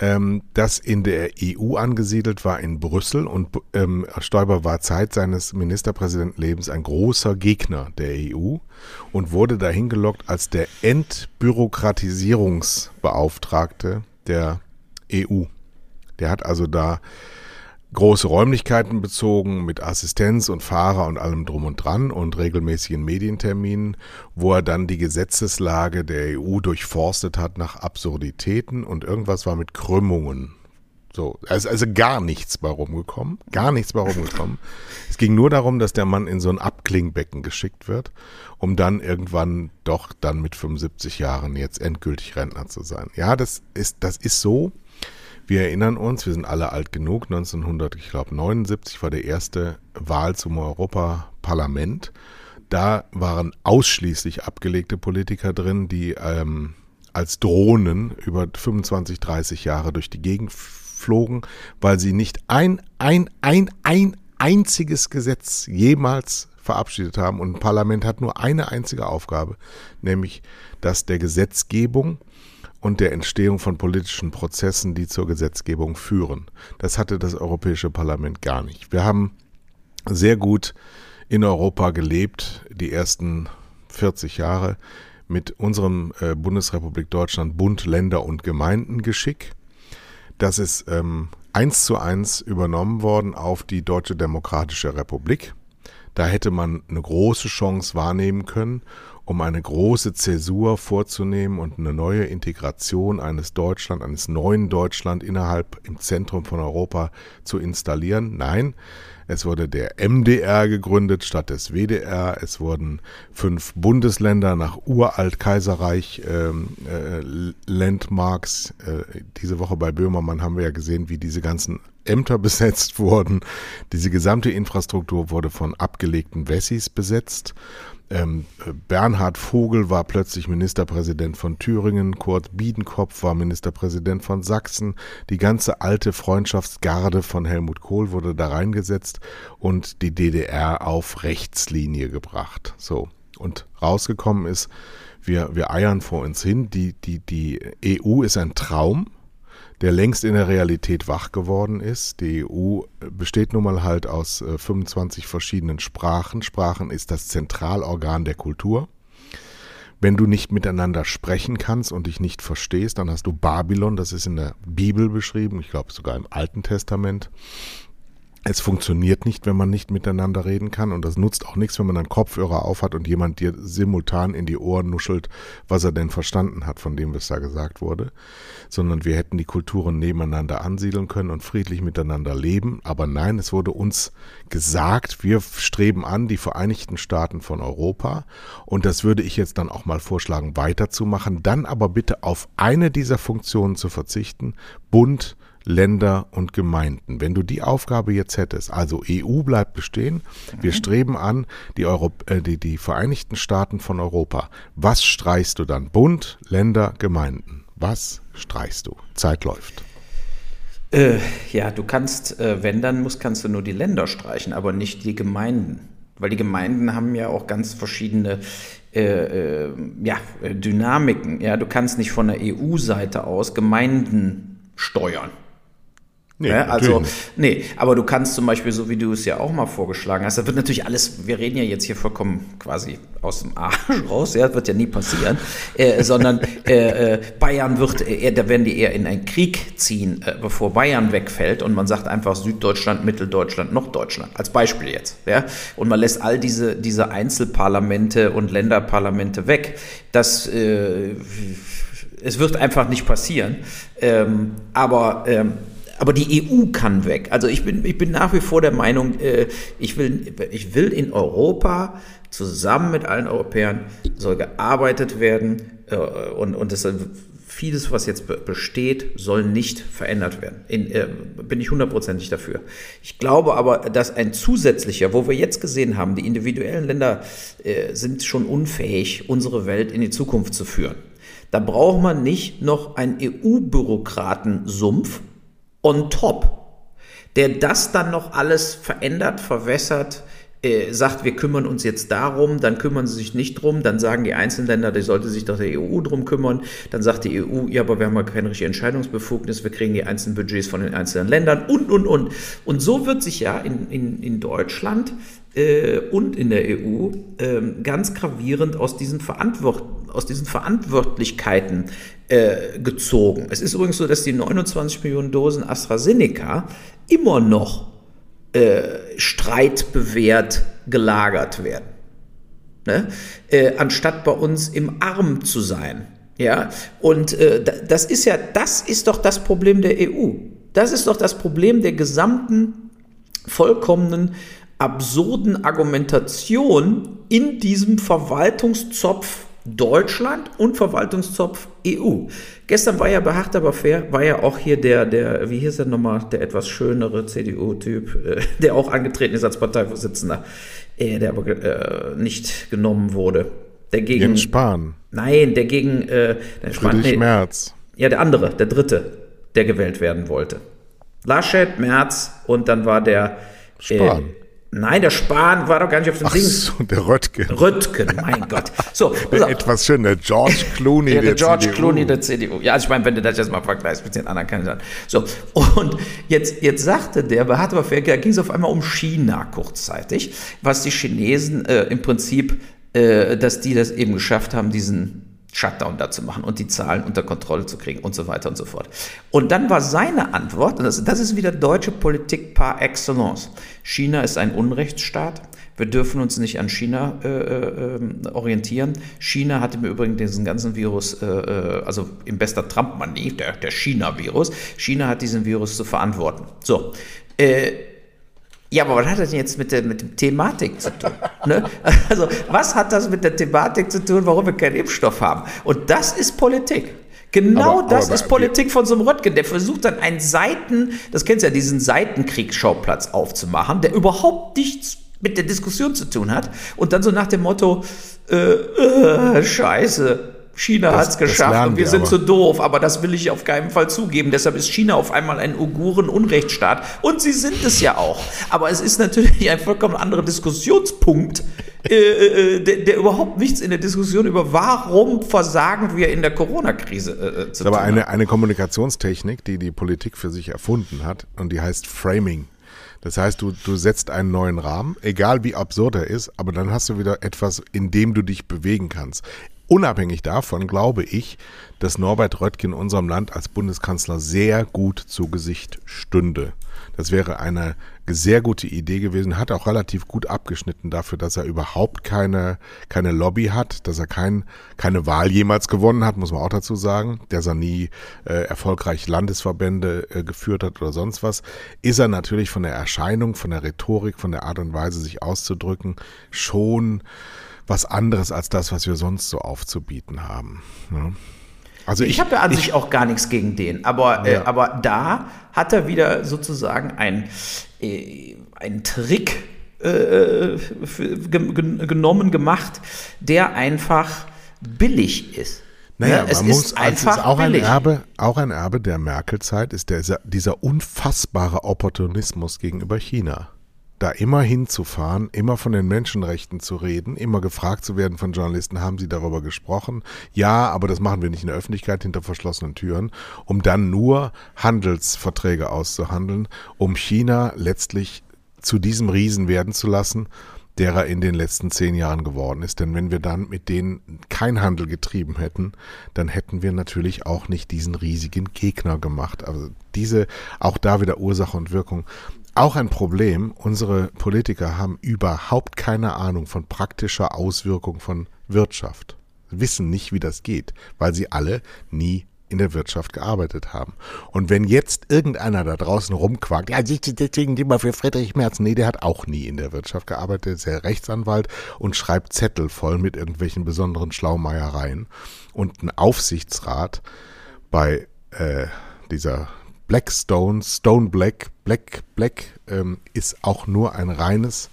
ähm, das in der EU angesiedelt war in Brüssel und ähm, Stoiber war Zeit seines Ministerpräsidentenlebens ein großer Gegner der EU und wurde dahin gelockt als der Entbürokratisierungsbeauftragte der EU. Der hat also da große Räumlichkeiten bezogen mit Assistenz und Fahrer und allem drum und dran und regelmäßigen Medienterminen, wo er dann die Gesetzeslage der EU durchforstet hat nach Absurditäten und irgendwas war mit Krümmungen. So, also, also gar nichts bei rumgekommen, gar nichts bei rumgekommen. es ging nur darum, dass der Mann in so ein Abklingbecken geschickt wird, um dann irgendwann doch dann mit 75 Jahren jetzt endgültig Rentner zu sein. Ja, das ist, das ist so. Wir erinnern uns, wir sind alle alt genug. 1979 war der erste Wahl zum Europaparlament. Da waren ausschließlich abgelegte Politiker drin, die ähm, als Drohnen über 25, 30 Jahre durch die Gegend flogen, weil sie nicht ein, ein, ein, ein einziges Gesetz jemals verabschiedet haben. Und ein Parlament hat nur eine einzige Aufgabe, nämlich das der Gesetzgebung und der Entstehung von politischen Prozessen, die zur Gesetzgebung führen. Das hatte das Europäische Parlament gar nicht. Wir haben sehr gut in Europa gelebt, die ersten 40 Jahre mit unserem äh, Bundesrepublik Deutschland Bund, Länder und Gemeindengeschick. Das ist ähm, eins zu eins übernommen worden auf die Deutsche Demokratische Republik. Da hätte man eine große Chance wahrnehmen können, um eine große Zäsur vorzunehmen und eine neue Integration eines Deutschland, eines neuen Deutschland innerhalb im Zentrum von Europa zu installieren. Nein, es wurde der MDR gegründet statt des WDR. Es wurden fünf Bundesländer nach uralt Kaiserreich ähm, äh, Landmarks. Äh, diese Woche bei Böhmermann haben wir ja gesehen, wie diese ganzen Ämter besetzt wurden. Diese gesamte Infrastruktur wurde von abgelegten Wessis besetzt. Ähm, Bernhard Vogel war plötzlich Ministerpräsident von Thüringen, Kurt Biedenkopf war Ministerpräsident von Sachsen, die ganze alte Freundschaftsgarde von Helmut Kohl wurde da reingesetzt und die DDR auf Rechtslinie gebracht. So. Und rausgekommen ist, wir, wir eiern vor uns hin, die, die, die EU ist ein Traum, der längst in der Realität wach geworden ist. Die EU besteht nun mal halt aus 25 äh, verschiedenen Sprachen. Sprachen ist das Zentralorgan der Kultur. Wenn du nicht miteinander sprechen kannst und dich nicht verstehst, dann hast du Babylon, das ist in der Bibel beschrieben, ich glaube sogar im Alten Testament. Es funktioniert nicht, wenn man nicht miteinander reden kann und das nutzt auch nichts, wenn man einen Kopfhörer aufhat und jemand dir simultan in die Ohren nuschelt, was er denn verstanden hat von dem, was da gesagt wurde, sondern wir hätten die Kulturen nebeneinander ansiedeln können und friedlich miteinander leben. Aber nein, es wurde uns gesagt, wir streben an die Vereinigten Staaten von Europa. Und das würde ich jetzt dann auch mal vorschlagen, weiterzumachen, dann aber bitte auf eine dieser Funktionen zu verzichten, Bund, Länder und Gemeinden. Wenn du die Aufgabe jetzt hättest, also EU bleibt bestehen, wir mhm. streben an die, Europ äh, die, die Vereinigten Staaten von Europa. Was streichst du dann? Bund, Länder, Gemeinden. Was streichst du? Zeit läuft. Äh, ja, du kannst, äh, wenn dann muss, kannst du nur die Länder streichen, aber nicht die Gemeinden. Weil die Gemeinden haben ja auch ganz verschiedene äh, äh ja, Dynamiken. Ja, du kannst nicht von der EU-Seite aus Gemeinden steuern. Nee, ja, also, nee, aber du kannst zum Beispiel, so wie du es ja auch mal vorgeschlagen hast, da wird natürlich alles, wir reden ja jetzt hier vollkommen quasi aus dem Arsch raus, ja, das wird ja nie passieren, äh, sondern äh, äh, Bayern wird, eher, da werden die eher in einen Krieg ziehen, äh, bevor Bayern wegfällt und man sagt einfach Süddeutschland, Mitteldeutschland, Norddeutschland, als Beispiel jetzt, ja, und man lässt all diese, diese Einzelparlamente und Länderparlamente weg. Das, äh, es wird einfach nicht passieren, ähm, aber, ähm, aber die EU kann weg. Also ich bin, ich bin nach wie vor der Meinung, äh, ich, will, ich will in Europa zusammen mit allen Europäern soll gearbeitet werden äh, und, und das vieles, was jetzt besteht, soll nicht verändert werden. In, äh, bin ich hundertprozentig dafür. Ich glaube aber, dass ein zusätzlicher, wo wir jetzt gesehen haben, die individuellen Länder sind schon unfähig, unsere Welt in die Zukunft zu führen. Da braucht man nicht noch einen EU-Bürokratensumpf, on top, der das dann noch alles verändert, verwässert, äh, sagt, wir kümmern uns jetzt darum, dann kümmern sie sich nicht drum, dann sagen die einzelnen Länder, die sollte sich doch der EU drum kümmern, dann sagt die EU, ja, aber wir haben ja keine richtige Entscheidungsbefugnis, wir kriegen die einzelnen Budgets von den einzelnen Ländern und, und, und. Und so wird sich ja in, in, in Deutschland äh, und in der EU äh, ganz gravierend aus diesen, Verantwort aus diesen Verantwortlichkeiten äh, gezogen. Es ist übrigens so, dass die 29 Millionen Dosen AstraZeneca immer noch äh, streitbewehrt gelagert werden. Ne? Äh, anstatt bei uns im Arm zu sein. Ja, und äh, das ist ja, das ist doch das Problem der EU. Das ist doch das Problem der gesamten vollkommenen absurden Argumentation in diesem Verwaltungszopf Deutschland und Verwaltungszopf EU. Gestern war ja bei Hart aber fair, war ja auch hier der, der, wie hieß er nochmal, der etwas schönere CDU-Typ, äh, der auch angetreten ist als Parteivorsitzender, äh, der aber äh, nicht genommen wurde. Der gegen, Jens Spahn. Nein, der gegen äh, der Spahn, nee, Merz. Ja, der andere, der dritte, der gewählt werden wollte. Laschet, Merz und dann war der Spahn. Nein, der Spahn war doch gar nicht auf dem Ding. So, der Röttgen. Röttgen, mein Gott. So, der etwas schön, der George Clooney ja, der, der George CDU. Clooney der CDU. Ja, also ich meine, wenn du das jetzt mal vergleichst mit den anderen Kandidaten. So, und jetzt, jetzt sagte der, bei Hartmann da ging es auf einmal um China kurzzeitig, was die Chinesen äh, im Prinzip, äh, dass die das eben geschafft haben, diesen Shutdown da zu machen und die Zahlen unter Kontrolle zu kriegen und so weiter und so fort. Und dann war seine Antwort, und das, das ist wieder deutsche Politik par excellence. China ist ein Unrechtsstaat. Wir dürfen uns nicht an China äh, äh, orientieren. China hat im Übrigen diesen ganzen Virus, äh, äh also im bester Trump-Manie, der, der China-Virus, China hat diesen Virus zu verantworten. So, äh, ja, aber was hat das denn jetzt mit der, mit der Thematik zu tun? Ne? Also, was hat das mit der Thematik zu tun, warum wir keinen Impfstoff haben? Und das ist Politik. Genau aber, das aber, ist Politik von so einem Röttgen. Der versucht dann einen Seiten, das kennst du ja, diesen Seitenkriegsschauplatz aufzumachen, der überhaupt nichts mit der Diskussion zu tun hat. Und dann so nach dem Motto, äh, äh, Scheiße, China hat es geschafft und wir, wir sind zu so doof, aber das will ich auf keinen Fall zugeben. Deshalb ist China auf einmal ein Uiguren-Unrechtsstaat und sie sind es ja auch. Aber es ist natürlich ein vollkommen anderer Diskussionspunkt, äh, äh, der, der, überhaupt nichts in der Diskussion über warum versagen wir in der Corona-Krise äh, äh zu tun. Aber eine, eine Kommunikationstechnik, die die Politik für sich erfunden hat und die heißt Framing. Das heißt, du, du setzt einen neuen Rahmen, egal wie absurd er ist, aber dann hast du wieder etwas, in dem du dich bewegen kannst. Unabhängig davon glaube ich, dass Norbert Röttgen unserem Land als Bundeskanzler sehr gut zu Gesicht stünde. Das wäre eine sehr gute Idee gewesen, hat auch relativ gut abgeschnitten dafür, dass er überhaupt keine, keine Lobby hat, dass er kein, keine Wahl jemals gewonnen hat, muss man auch dazu sagen, dass er nie äh, erfolgreich Landesverbände äh, geführt hat oder sonst was, ist er natürlich von der Erscheinung, von der Rhetorik, von der Art und Weise, sich auszudrücken, schon was anderes als das, was wir sonst so aufzubieten haben. Ja. Also ich, ich habe ja an ich, sich auch gar nichts gegen den, aber, äh, ja. äh, aber da hat er wieder sozusagen ein, äh, einen Trick äh, für, genommen, gemacht, der einfach billig ist. Naja, ja, es man ist muss, einfach es ist auch billig. ein Erbe, auch ein Erbe der Merkel-Zeit ist der, dieser unfassbare Opportunismus gegenüber China da immer hinzufahren, immer von den Menschenrechten zu reden, immer gefragt zu werden von Journalisten, haben sie darüber gesprochen? Ja, aber das machen wir nicht in der Öffentlichkeit hinter verschlossenen Türen, um dann nur Handelsverträge auszuhandeln, um China letztlich zu diesem Riesen werden zu lassen, der er in den letzten zehn Jahren geworden ist. Denn wenn wir dann mit denen kein Handel getrieben hätten, dann hätten wir natürlich auch nicht diesen riesigen Gegner gemacht. Also diese, auch da wieder Ursache und Wirkung. Auch ein Problem, unsere Politiker haben überhaupt keine Ahnung von praktischer Auswirkung von Wirtschaft, wissen nicht, wie das geht, weil sie alle nie in der Wirtschaft gearbeitet haben. Und wenn jetzt irgendeiner da draußen rumquakt, ja, deswegen immer für Friedrich Merz, nee, der hat auch nie in der Wirtschaft gearbeitet, ist ja Rechtsanwalt und schreibt Zettel voll mit irgendwelchen besonderen Schlaumeiereien. Und ein Aufsichtsrat bei äh, dieser Blackstone, Stone Black, Black, Black ähm, ist auch nur ein reines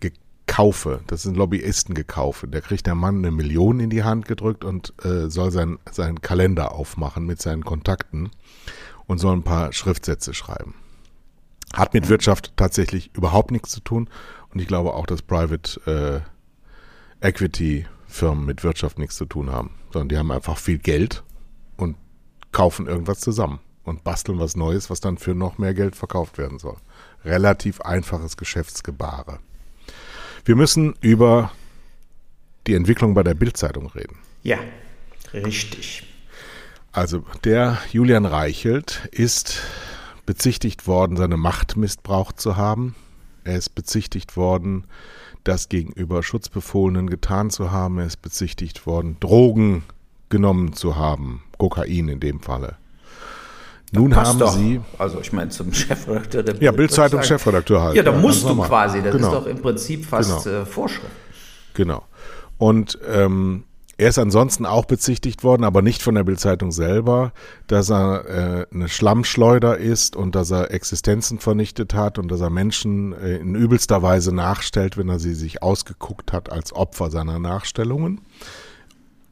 Gekaufe. Das sind Lobbyisten-Gekaufe. Der kriegt der Mann eine Million in die Hand gedrückt und äh, soll sein, seinen Kalender aufmachen mit seinen Kontakten und soll ein paar Schriftsätze schreiben. Hat mit Wirtschaft tatsächlich überhaupt nichts zu tun und ich glaube auch, dass Private äh, Equity Firmen mit Wirtschaft nichts zu tun haben, sondern die haben einfach viel Geld und kaufen irgendwas zusammen und basteln was Neues, was dann für noch mehr Geld verkauft werden soll. Relativ einfaches Geschäftsgebare. Wir müssen über die Entwicklung bei der Bildzeitung reden. Ja, richtig. Also der Julian Reichelt ist bezichtigt worden, seine Macht missbraucht zu haben. Er ist bezichtigt worden, das gegenüber Schutzbefohlenen getan zu haben. Er ist bezichtigt worden, Drogen genommen zu haben, Kokain in dem Falle Nun haben doch. sie, Also ich meine zum Chefredakteur der ja, Bild, Bildzeitung. Chefredakteur halt. Ja, da ganz musst du quasi. Das genau. ist doch im Prinzip fast Genau. äh, Vorschrift. Genau. Und ähm, er ist ansonsten auch bezichtigt worden, aber nicht von der Bildzeitung selber, dass er äh, eine Schlammschleuder ist und dass er Existenzen vernichtet hat und dass er Menschen äh, in übelster Weise nachstellt, wenn er sie sich ausgeguckt hat als Opfer seiner Nachstellungen.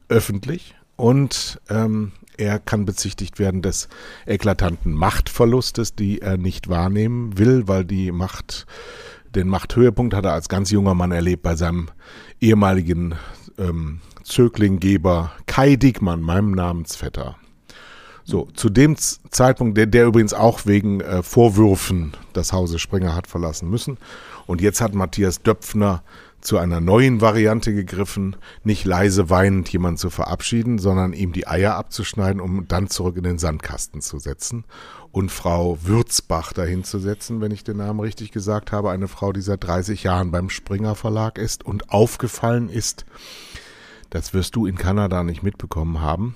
Öffentlich. Und ähm, er kann bezichtigt werden des eklatanten Machtverlustes, die er nicht wahrnehmen will, weil die Macht, den Machthöhepunkt hat er als ganz junger Mann erlebt bei seinem ehemaligen ähm, Zöglinggeber Kai Diekmann, meinem Namensvetter. So, zu dem Zeitpunkt, der, der übrigens auch wegen äh, Vorwürfen das Hause Springer hat verlassen müssen. Und jetzt hat Matthias Döpfner zu einer neuen Variante gegriffen, nicht leise weinend jemanden zu verabschieden, sondern ihm die Eier abzuschneiden, um dann zurück in den Sandkasten zu setzen und Frau Würzbach dahin zu setzen, wenn ich den Namen richtig gesagt habe, eine Frau, die seit 30 Jahren beim Springer Verlag ist und aufgefallen ist, das wirst du in Kanada nicht mitbekommen haben.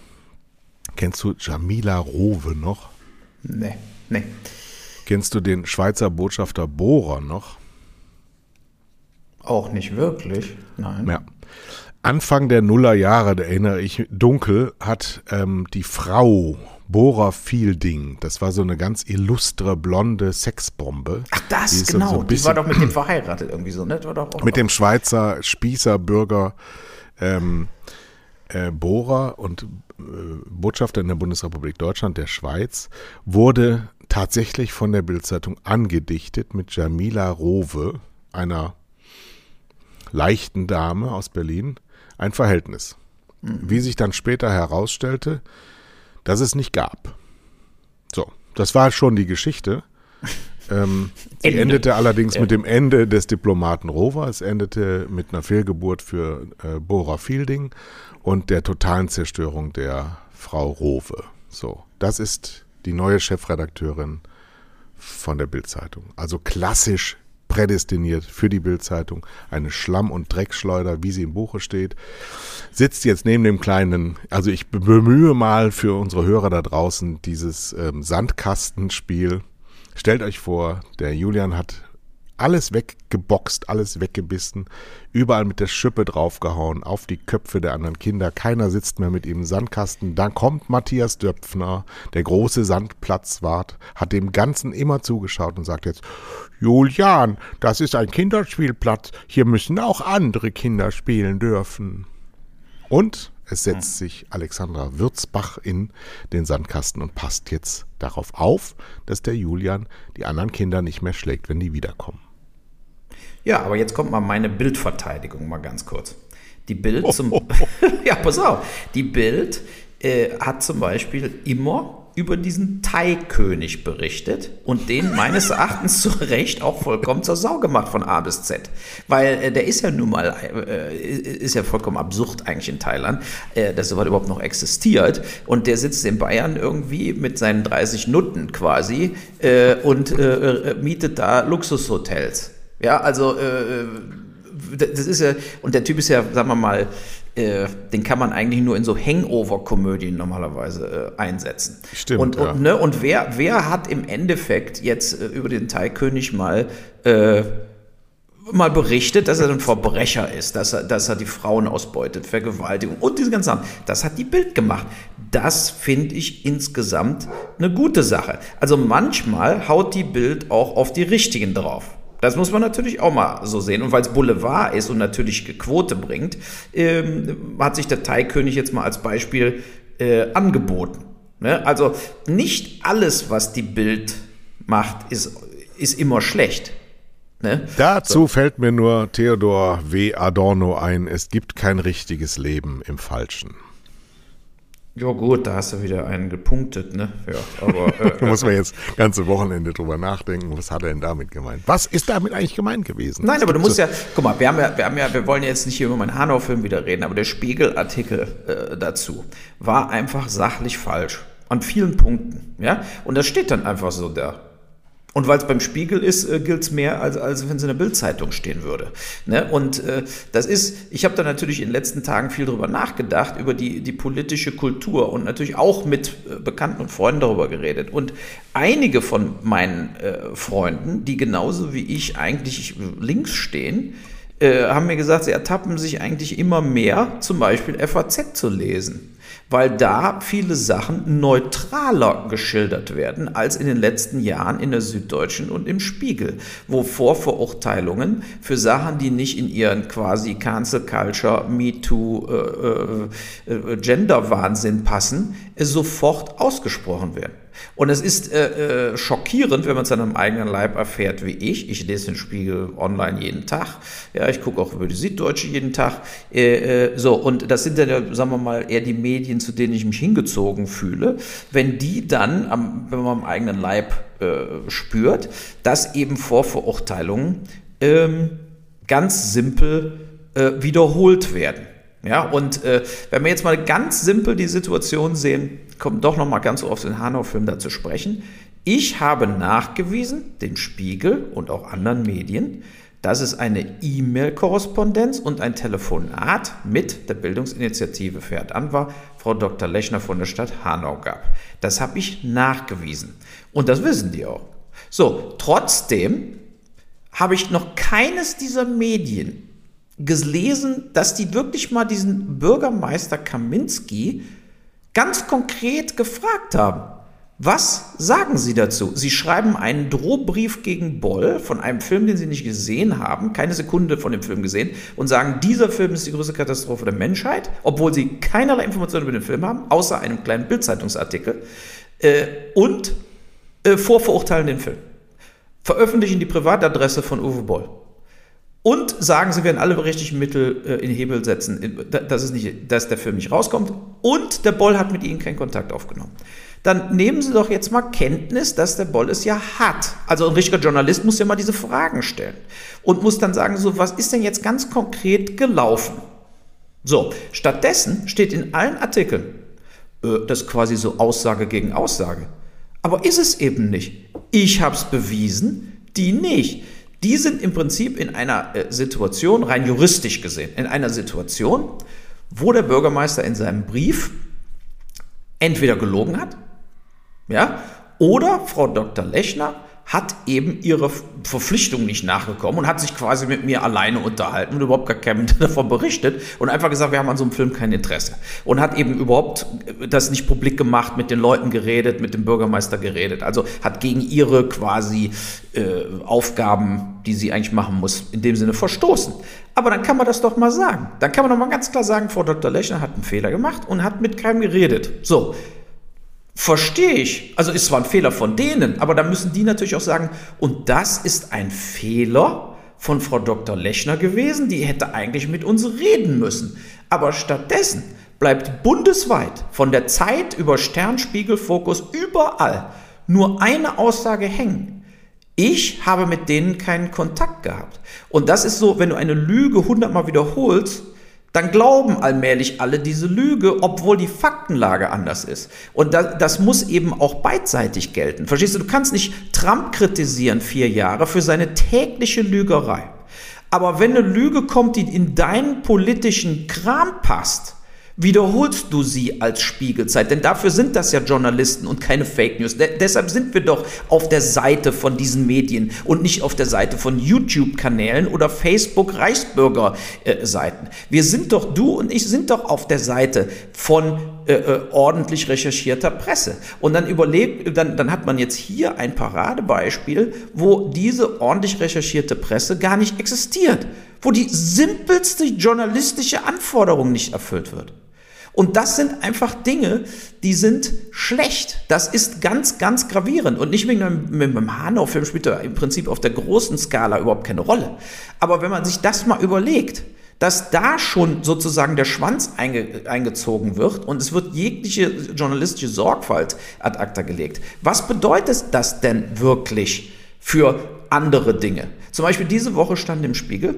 Kennst du Jamila Rowe noch? Nee, nee. Kennst du den Schweizer Botschafter Bohrer noch? Auch nicht wirklich. Nein. Ja. Anfang der Nullerjahre, da erinnere ich dunkel, hat ähm, die Frau Bohrer Fielding, das war so eine ganz illustre blonde Sexbombe. Ach, das, Die genau. so die war doch mit dem verheiratet irgendwie so, ne? War doch auch mit dem Schweizer Spießerbürger ähm, äh, Bohrer und äh, Botschafter in der Bundesrepublik Deutschland der Schweiz, wurde tatsächlich von der Bildzeitung angedichtet mit Jamila Rowe, einer leichten Dame aus Berlin, ein Verhältnis. Wie sich dann später herausstellte, dass es nicht gab. So, das war schon die Geschichte. Ähm, die Ende. endete allerdings mit dem Ende des Diplomaten Rover. Es endete mit einer Fehlgeburt für äh, Bora Fielding und der totalen Zerstörung der Frau Rowe. So, das ist die neue Chefredakteurin von der Bildzeitung. Also klassisch prädestiniert für die Bildzeitung. Eine Schlamm- und Dreckschleuder, wie sie im Buche steht. Sitzt jetzt neben dem kleinen, also ich bemühe mal für unsere Hörer da draußen dieses ähm, Sandkastenspiel. Stellt euch vor, der Julian hat alles weggeboxt, alles weggebissen, überall mit der Schippe draufgehauen, auf die Köpfe der anderen Kinder. Keiner sitzt mehr mit ihm im Sandkasten. Dann kommt Matthias Döpfner, der große Sandplatzwart, hat dem Ganzen immer zugeschaut und sagt jetzt, Julian, das ist ein Kinderspielplatz. Hier müssen auch andere Kinder spielen dürfen. Und es setzt sich Alexandra Würzbach in den Sandkasten und passt jetzt darauf auf, dass der Julian die anderen Kinder nicht mehr schlägt, wenn die wiederkommen. Ja, aber jetzt kommt mal meine Bildverteidigung mal ganz kurz. Die Bild zum Ja, pass auf. Die Bild äh, hat zum Beispiel immer über diesen Thai-König berichtet und den meines Erachtens zu Recht auch vollkommen zur Sau gemacht von A bis Z. Weil äh, der ist ja nun mal, äh, ist ja vollkommen absurd eigentlich in Thailand, äh, dass sowas überhaupt noch existiert. Und der sitzt in Bayern irgendwie mit seinen 30 Nutten quasi äh, und äh, äh, mietet da Luxushotels. Ja, also äh, das ist ja, und der Typ ist ja, sagen wir mal, äh, den kann man eigentlich nur in so Hangover-Komödien normalerweise äh, einsetzen. Stimmt, Und, ja. und, ne, und wer, wer hat im Endeffekt jetzt äh, über den Thai-König mal äh, mal berichtet, dass er ein Verbrecher ist, dass er, dass er die Frauen ausbeutet, Vergewaltigung und diese ganzen Sachen. Das hat die Bild gemacht. Das finde ich insgesamt eine gute Sache. Also manchmal haut die Bild auch auf die Richtigen drauf. Das muss man natürlich auch mal so sehen. Und weil es Boulevard ist und natürlich Quote bringt, ähm, hat sich der Thai-König jetzt mal als Beispiel äh, angeboten. Ne? Also nicht alles, was die Bild macht, ist, ist immer schlecht. Ne? Dazu fällt mir nur Theodor W. Adorno ein, es gibt kein richtiges Leben im Falschen. Ja gut, da hast du wieder einen gepunktet, ne? Ja, aber Da äh, muss man jetzt ganze Wochenende drüber nachdenken, was hat er denn damit gemeint? Was ist damit eigentlich gemeint gewesen? nein, aber du musst ja, guck mal, wir haben ja, wir haben ja, wir wollen jetzt nicht hier über meinen Hanau-Film wieder reden, aber der Spiegelartikel äh, dazu war einfach sachlich falsch an vielen Punkten, ja? Und das steht dann einfach so da. Und weil es beim Spiegel ist, äh, gilt es mehr, als, als wenn es in der Bildzeitung stehen würde. Ne? Und äh, das ist, ich habe da natürlich in den letzten Tagen viel drüber nachgedacht, über die, die politische Kultur und natürlich auch mit äh, Bekannten und Freunden darüber geredet. Und einige von meinen äh, Freunden, die genauso wie ich eigentlich links stehen, äh, haben mir gesagt, sie ertappen sich eigentlich immer mehr, zum Beispiel FAZ zu lesen weil da viele Sachen neutraler geschildert werden als in den letzten Jahren in der Süddeutschen und im Spiegel, wo Vorverurteilungen für Sachen, die nicht in ihren quasi Cancel Culture, MeToo, äh, äh, äh, Gender-Wahnsinn passen, sofort ausgesprochen werden. Und es ist äh, äh, schockierend, wenn man es an einem eigenen Leib erfährt, wie ich. Ich lese den Spiegel online jeden Tag. Ja, ich gucke auch über die Süddeutsche jeden Tag. Äh, äh, so, und das sind dann, sagen wir mal, eher die Medien, zu denen ich mich hingezogen fühle. Wenn die dann, am, wenn man am eigenen Leib äh, spürt, dass eben Vorverurteilungen ähm, ganz simpel äh, wiederholt werden. Ja, und äh, wenn wir jetzt mal ganz simpel die Situation sehen, kommt doch noch mal ganz so auf den Hanau-Film da zu sprechen. Ich habe nachgewiesen, dem Spiegel und auch anderen Medien, dass es eine E-Mail-Korrespondenz und ein Telefonat mit der Bildungsinitiative Fährt an war, Frau Dr. Lechner von der Stadt Hanau gab. Das habe ich nachgewiesen. Und das wissen die auch. So, trotzdem habe ich noch keines dieser Medien gelesen, dass die wirklich mal diesen Bürgermeister Kaminski ganz konkret gefragt haben. Was sagen Sie dazu? Sie schreiben einen Drohbrief gegen Boll von einem Film, den Sie nicht gesehen haben, keine Sekunde von dem Film gesehen, und sagen, dieser Film ist die größte Katastrophe der Menschheit, obwohl Sie keinerlei Informationen über den Film haben, außer einem kleinen Bildzeitungsartikel, äh, und äh, vorverurteilen den Film. Veröffentlichen die Privatadresse von Uwe Boll und sagen, sie werden alle berechtigten Mittel äh, in Hebel setzen, dass, es nicht, dass der Film nicht rauskommt. Und der Boll hat mit ihnen keinen Kontakt aufgenommen. Dann nehmen Sie doch jetzt mal Kenntnis, dass der Boll es ja hat. Also ein richtiger Journalist muss ja mal diese Fragen stellen und muss dann sagen, so, was ist denn jetzt ganz konkret gelaufen? So, stattdessen steht in allen Artikeln, äh, das ist quasi so Aussage gegen Aussage. Aber ist es eben nicht. Ich habe es bewiesen, die nicht die sind im Prinzip in einer äh, Situation, rein juristisch gesehen, in einer Situation, wo der Bürgermeister in seinem Brief entweder gelogen hat, ja, oder Frau Dr. Lechner hat eben ihre Verpflichtung nicht nachgekommen und hat sich quasi mit mir alleine unterhalten und überhaupt gar keinem davon berichtet und einfach gesagt, wir haben an so einem Film kein Interesse. Und hat eben überhaupt das nicht publik gemacht, mit den Leuten geredet, mit dem Bürgermeister geredet. Also hat gegen ihre quasi äh, Aufgaben, die sie eigentlich machen muss, in dem Sinne verstoßen. Aber dann kann man das doch mal sagen. Dann kann man doch mal ganz klar sagen, Frau Dr. Lechner hat einen Fehler gemacht und hat mit keinem geredet. So, Verstehe ich. Also ist zwar ein Fehler von denen, aber da müssen die natürlich auch sagen, und das ist ein Fehler von Frau Dr. Lechner gewesen, die hätte eigentlich mit uns reden müssen. Aber stattdessen bleibt bundesweit von der Zeit über Sternspiegel, Fokus überall nur eine Aussage hängen. Ich habe mit denen keinen Kontakt gehabt. Und das ist so, wenn du eine Lüge hundertmal wiederholst, dann glauben allmählich alle diese Lüge, obwohl die Faktenlage anders ist. Und das, das muss eben auch beidseitig gelten. Verstehst du, du kannst nicht Trump kritisieren vier Jahre für seine tägliche Lügerei. Aber wenn eine Lüge kommt, die in deinen politischen Kram passt, wiederholst du sie als Spiegelzeit. Denn dafür sind das ja Journalisten und keine Fake News. De deshalb sind wir doch auf der Seite von diesen Medien und nicht auf der Seite von YouTube-Kanälen oder Facebook-Reichsbürger-Seiten. wir sind doch, du und ich sind doch auf der Seite von äh, äh, ordentlich recherchierter Presse. Und dann überlebt, dann, dann hat man jetzt hier ein Paradebeispiel, wo diese ordentlich recherchierte Presse gar nicht existiert, wo die simpelste journalistische Anforderung nicht erfüllt wird. Und das sind einfach Dinge, die sind schlecht. Das ist ganz, ganz gravierend. Und nicht wegen einem Hanau-Film spielt er im Prinzip auf der großen Skala überhaupt keine Rolle. Aber wenn man sich das mal überlegt, dass da schon sozusagen der Schwanz einge eingezogen wird und es wird jegliche journalistische Sorgfalt ad acta gelegt. Was bedeutet das denn wirklich für andere Dinge? Zum Beispiel diese Woche stand im Spiegel,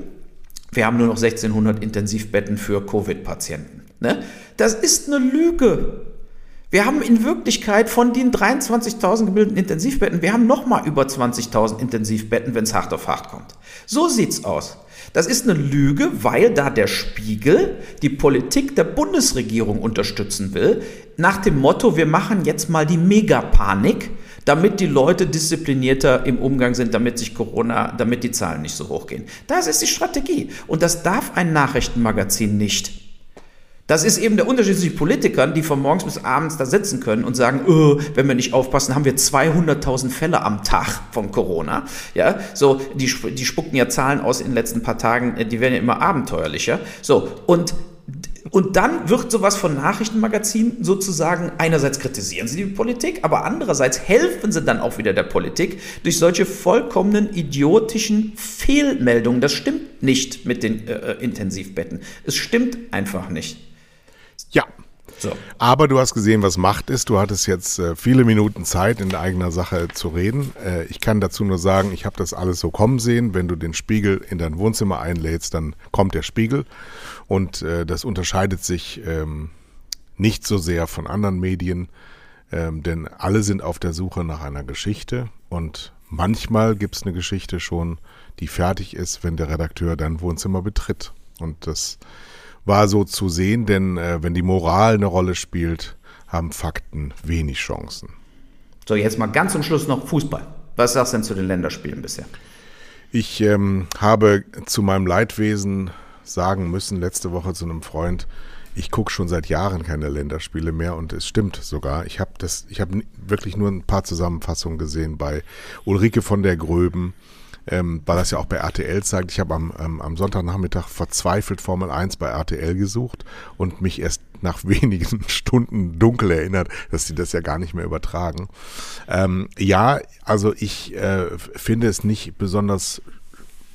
wir haben nur noch 1600 Intensivbetten für Covid-Patienten. Ne? Das ist eine Lüge. Wir haben in Wirklichkeit von den 23.000 gebildeten Intensivbetten, wir haben nochmal über 20.000 Intensivbetten, wenn es hart auf hart kommt. So sieht's aus. Das ist eine Lüge, weil da der Spiegel die Politik der Bundesregierung unterstützen will, nach dem Motto, wir machen jetzt mal die Megapanik, damit die Leute disziplinierter im Umgang sind, damit sich Corona, damit die Zahlen nicht so hoch gehen. Das ist die Strategie. Und das darf ein Nachrichtenmagazin nicht. Das ist eben der Unterschied zwischen Politikern, die von morgens bis abends da sitzen können und sagen, oh, wenn wir nicht aufpassen, haben wir 200.000 Fälle am Tag von Corona. Ja, so, die, die spucken ja Zahlen aus in den letzten paar Tagen, äh, die werden ja immer abenteuerlicher. So, und und dann wird sowas von Nachrichtenmagazinen sozusagen, einerseits kritisieren sie die Politik, aber andererseits helfen sie dann auch wieder der Politik durch solche vollkommenen idiotischen Fehlmeldungen. Das stimmt nicht mit den äh, äh Intensivbetten. Es stimmt einfach nicht. So. Aber du hast gesehen, was Macht ist. Du hattest jetzt äh, viele Minuten Zeit, in eigener Sache zu reden. Äh, ich kann dazu nur sagen, ich habe das alles so kommen sehen. Wenn du den Spiegel in dein Wohnzimmer einlädst, dann kommt der Spiegel. Und äh, das unterscheidet sich ähm, nicht so sehr von anderen Medien, ähm, denn alle sind auf der Suche nach einer Geschichte. Und manchmal gibt es eine Geschichte schon, die fertig ist, wenn der Redakteur dein Wohnzimmer betritt. Und das war so zu sehen, denn äh, wenn die Moral eine Rolle spielt, haben Fakten wenig Chancen. So, jetzt mal ganz zum Schluss noch Fußball. Was sagst du denn zu den Länderspielen bisher? Ich ähm, habe zu meinem Leidwesen sagen müssen, letzte Woche zu einem Freund, ich gucke schon seit Jahren keine Länderspiele mehr und es stimmt sogar. Ich habe das, ich habe wirklich nur ein paar Zusammenfassungen gesehen bei Ulrike von der Gröben, ähm, weil das ja auch bei RTL zeigt. Ich habe am, ähm, am Sonntagnachmittag verzweifelt Formel 1 bei RTL gesucht und mich erst nach wenigen Stunden dunkel erinnert, dass sie das ja gar nicht mehr übertragen. Ähm, ja, also ich äh, finde es nicht besonders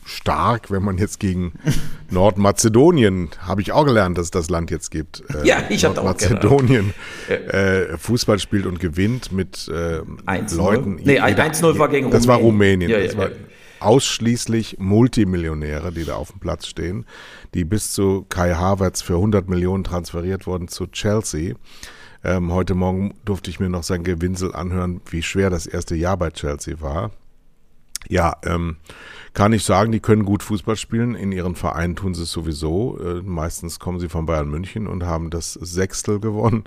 stark, wenn man jetzt gegen Nordmazedonien, habe ich auch gelernt, dass es das Land jetzt gibt. Äh, ja, ich habe auch Nordmazedonien äh, Fußball spielt und gewinnt mit äh, Leuten. Nee, 1-0 war gegen Rumänien. Das war Rumänien. Ja, ja, das war, ja ausschließlich Multimillionäre, die da auf dem Platz stehen, die bis zu Kai Havertz für 100 Millionen transferiert wurden zu Chelsea. Ähm, heute Morgen durfte ich mir noch sein Gewinsel anhören, wie schwer das erste Jahr bei Chelsea war. Ja, ähm, kann ich sagen, die können gut Fußball spielen. In ihren Vereinen tun sie es sowieso. Äh, meistens kommen sie von Bayern München und haben das Sechstel gewonnen.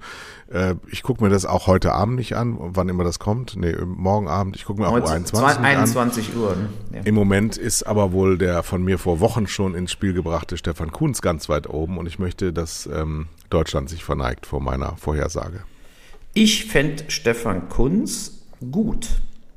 Äh, ich gucke mir das auch heute Abend nicht an, wann immer das kommt. Nee, morgen Abend. Ich gucke mir auch Heute, 21 21 Uhr. Ne? Ja. Im Moment ist aber wohl der von mir vor Wochen schon ins Spiel gebrachte Stefan Kunz ganz weit oben und ich möchte, dass ähm, Deutschland sich verneigt vor meiner Vorhersage. Ich fände Stefan Kunz gut.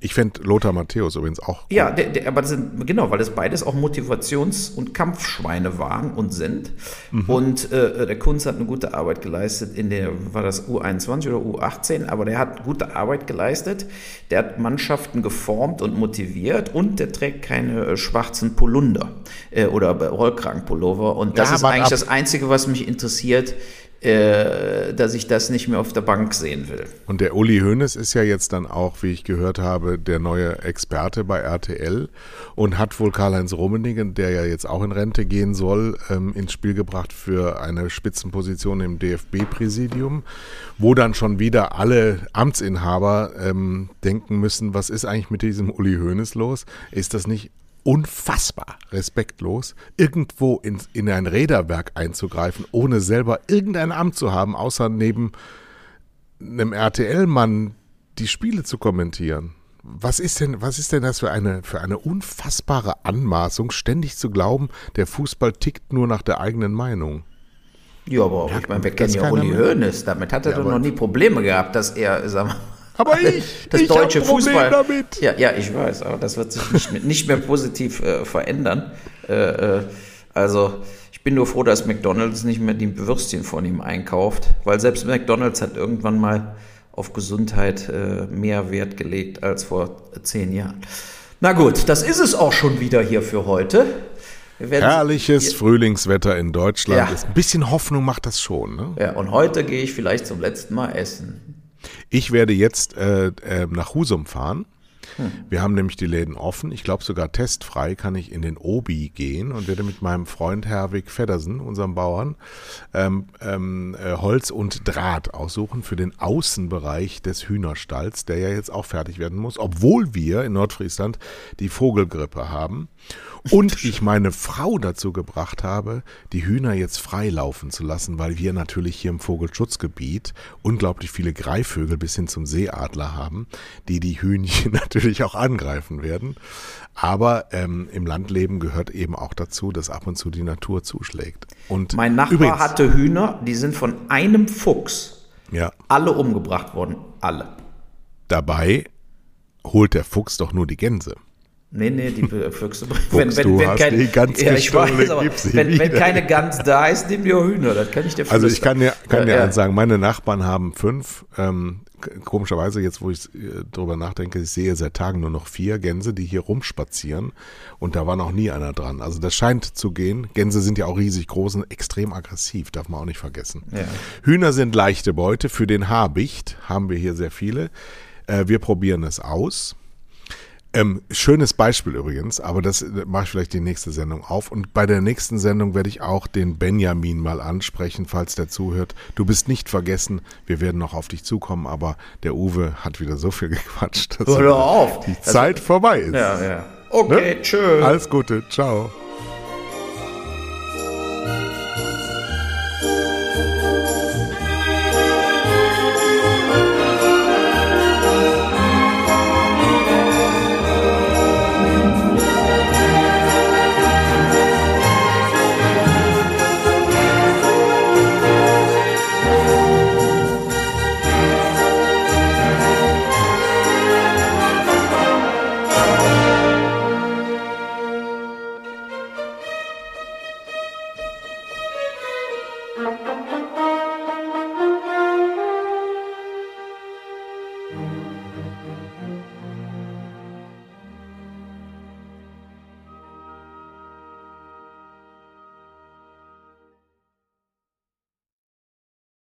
Ich fände Lothar Matthäus übrigens auch. Cool. Ja, der, der, aber das sind, genau, weil das beides auch Motivations- und Kampfschweine waren und sind. Mhm. Und äh, der Kunz hat eine gute Arbeit geleistet in der, war das U21 oder U18, aber der hat gute Arbeit geleistet. Der hat Mannschaften geformt und motiviert und der trägt keine äh, schwarzen Polunder äh, oder Rollkragenpullover. Und das ja, ist eigentlich das Einzige, was mich interessiert äh, dass ich das nicht mehr auf der Bank sehen will. Und der Uli Hoeneß ist ja jetzt dann auch, wie ich gehört habe, der neue Experte bei RTL und hat wohl Karl-Heinz Rummenigge, der ja jetzt auch in Rente gehen soll, ähm, ins Spiel gebracht für eine Spitzenposition im DFB-Präsidium, wo dann schon wieder alle Amtsinhaber ähm, denken müssen, was ist eigentlich mit diesem Uli Hoeneß los? Ist das nicht unfassbar respektlos, irgendwo in, in ein Räderwerk einzugreifen, ohne selber irgendein Amt zu haben, außer neben einem RTL-Mann die Spiele zu kommentieren. Was ist denn, was ist denn das für eine, für eine unfassbare Anmaßung, ständig zu glauben, der Fußball tickt nur nach der eigenen Meinung? Ja, aber ja, ich meine, wir kennen ja Uli Hoeneß, damit hat er ja, doch noch nie Probleme gehabt, dass er, sag mal, aber ich, das ich deutsche Fußball. Damit. Ja, ja, ich weiß, aber das wird sich nicht, nicht mehr positiv äh, verändern. Äh, äh, also ich bin nur froh, dass McDonald's nicht mehr die Würstchen von ihm einkauft, weil selbst McDonald's hat irgendwann mal auf Gesundheit äh, mehr Wert gelegt als vor zehn Jahren. Na gut, das ist es auch schon wieder hier für heute. Herrliches Frühlingswetter in Deutschland. Ja. Ein bisschen Hoffnung macht das schon. Ne? Ja, und heute gehe ich vielleicht zum letzten Mal essen. Ich werde jetzt äh, äh, nach Husum fahren. Wir haben nämlich die Läden offen. Ich glaube sogar testfrei kann ich in den Obi gehen und werde mit meinem Freund Herwig Feddersen, unserem Bauern, ähm, ähm, äh, Holz und Draht aussuchen für den Außenbereich des Hühnerstalls, der ja jetzt auch fertig werden muss, obwohl wir in Nordfriesland die Vogelgrippe haben. Und ich meine Frau dazu gebracht habe, die Hühner jetzt freilaufen zu lassen, weil wir natürlich hier im Vogelschutzgebiet unglaublich viele Greifvögel bis hin zum Seeadler haben, die die Hühnchen natürlich auch angreifen werden. Aber ähm, im Landleben gehört eben auch dazu, dass ab und zu die Natur zuschlägt. Und mein Nachbar übrigens, hatte Hühner, die sind von einem Fuchs ja. alle umgebracht worden. Alle. Dabei holt der Fuchs doch nur die Gänse. Nee, nee, die Füchse. wenn, wenn, du wenn hast kein, ja, ich weiß, aber wenn, wenn keine Gans da ist, nimm dir Hühner, das kann ich dir Also ich kann dir, kann dir ja. sagen, meine Nachbarn haben fünf, ähm, komischerweise jetzt, wo ich äh, drüber nachdenke, ich sehe seit Tagen nur noch vier Gänse, die hier rumspazieren und da war noch nie einer dran. Also das scheint zu gehen. Gänse sind ja auch riesig groß und extrem aggressiv, darf man auch nicht vergessen. Ja. Hühner sind leichte Beute. Für den Habicht haben wir hier sehr viele. Äh, wir probieren es aus. Ähm, schönes Beispiel übrigens, aber das mache ich vielleicht die nächste Sendung auf. Und bei der nächsten Sendung werde ich auch den Benjamin mal ansprechen, falls der zuhört. Du bist nicht vergessen, wir werden noch auf dich zukommen, aber der Uwe hat wieder so viel gequatscht, dass Hör auf. die Zeit also, vorbei ist. Ja, ja. Okay, ne? tschö. Alles Gute, ciao.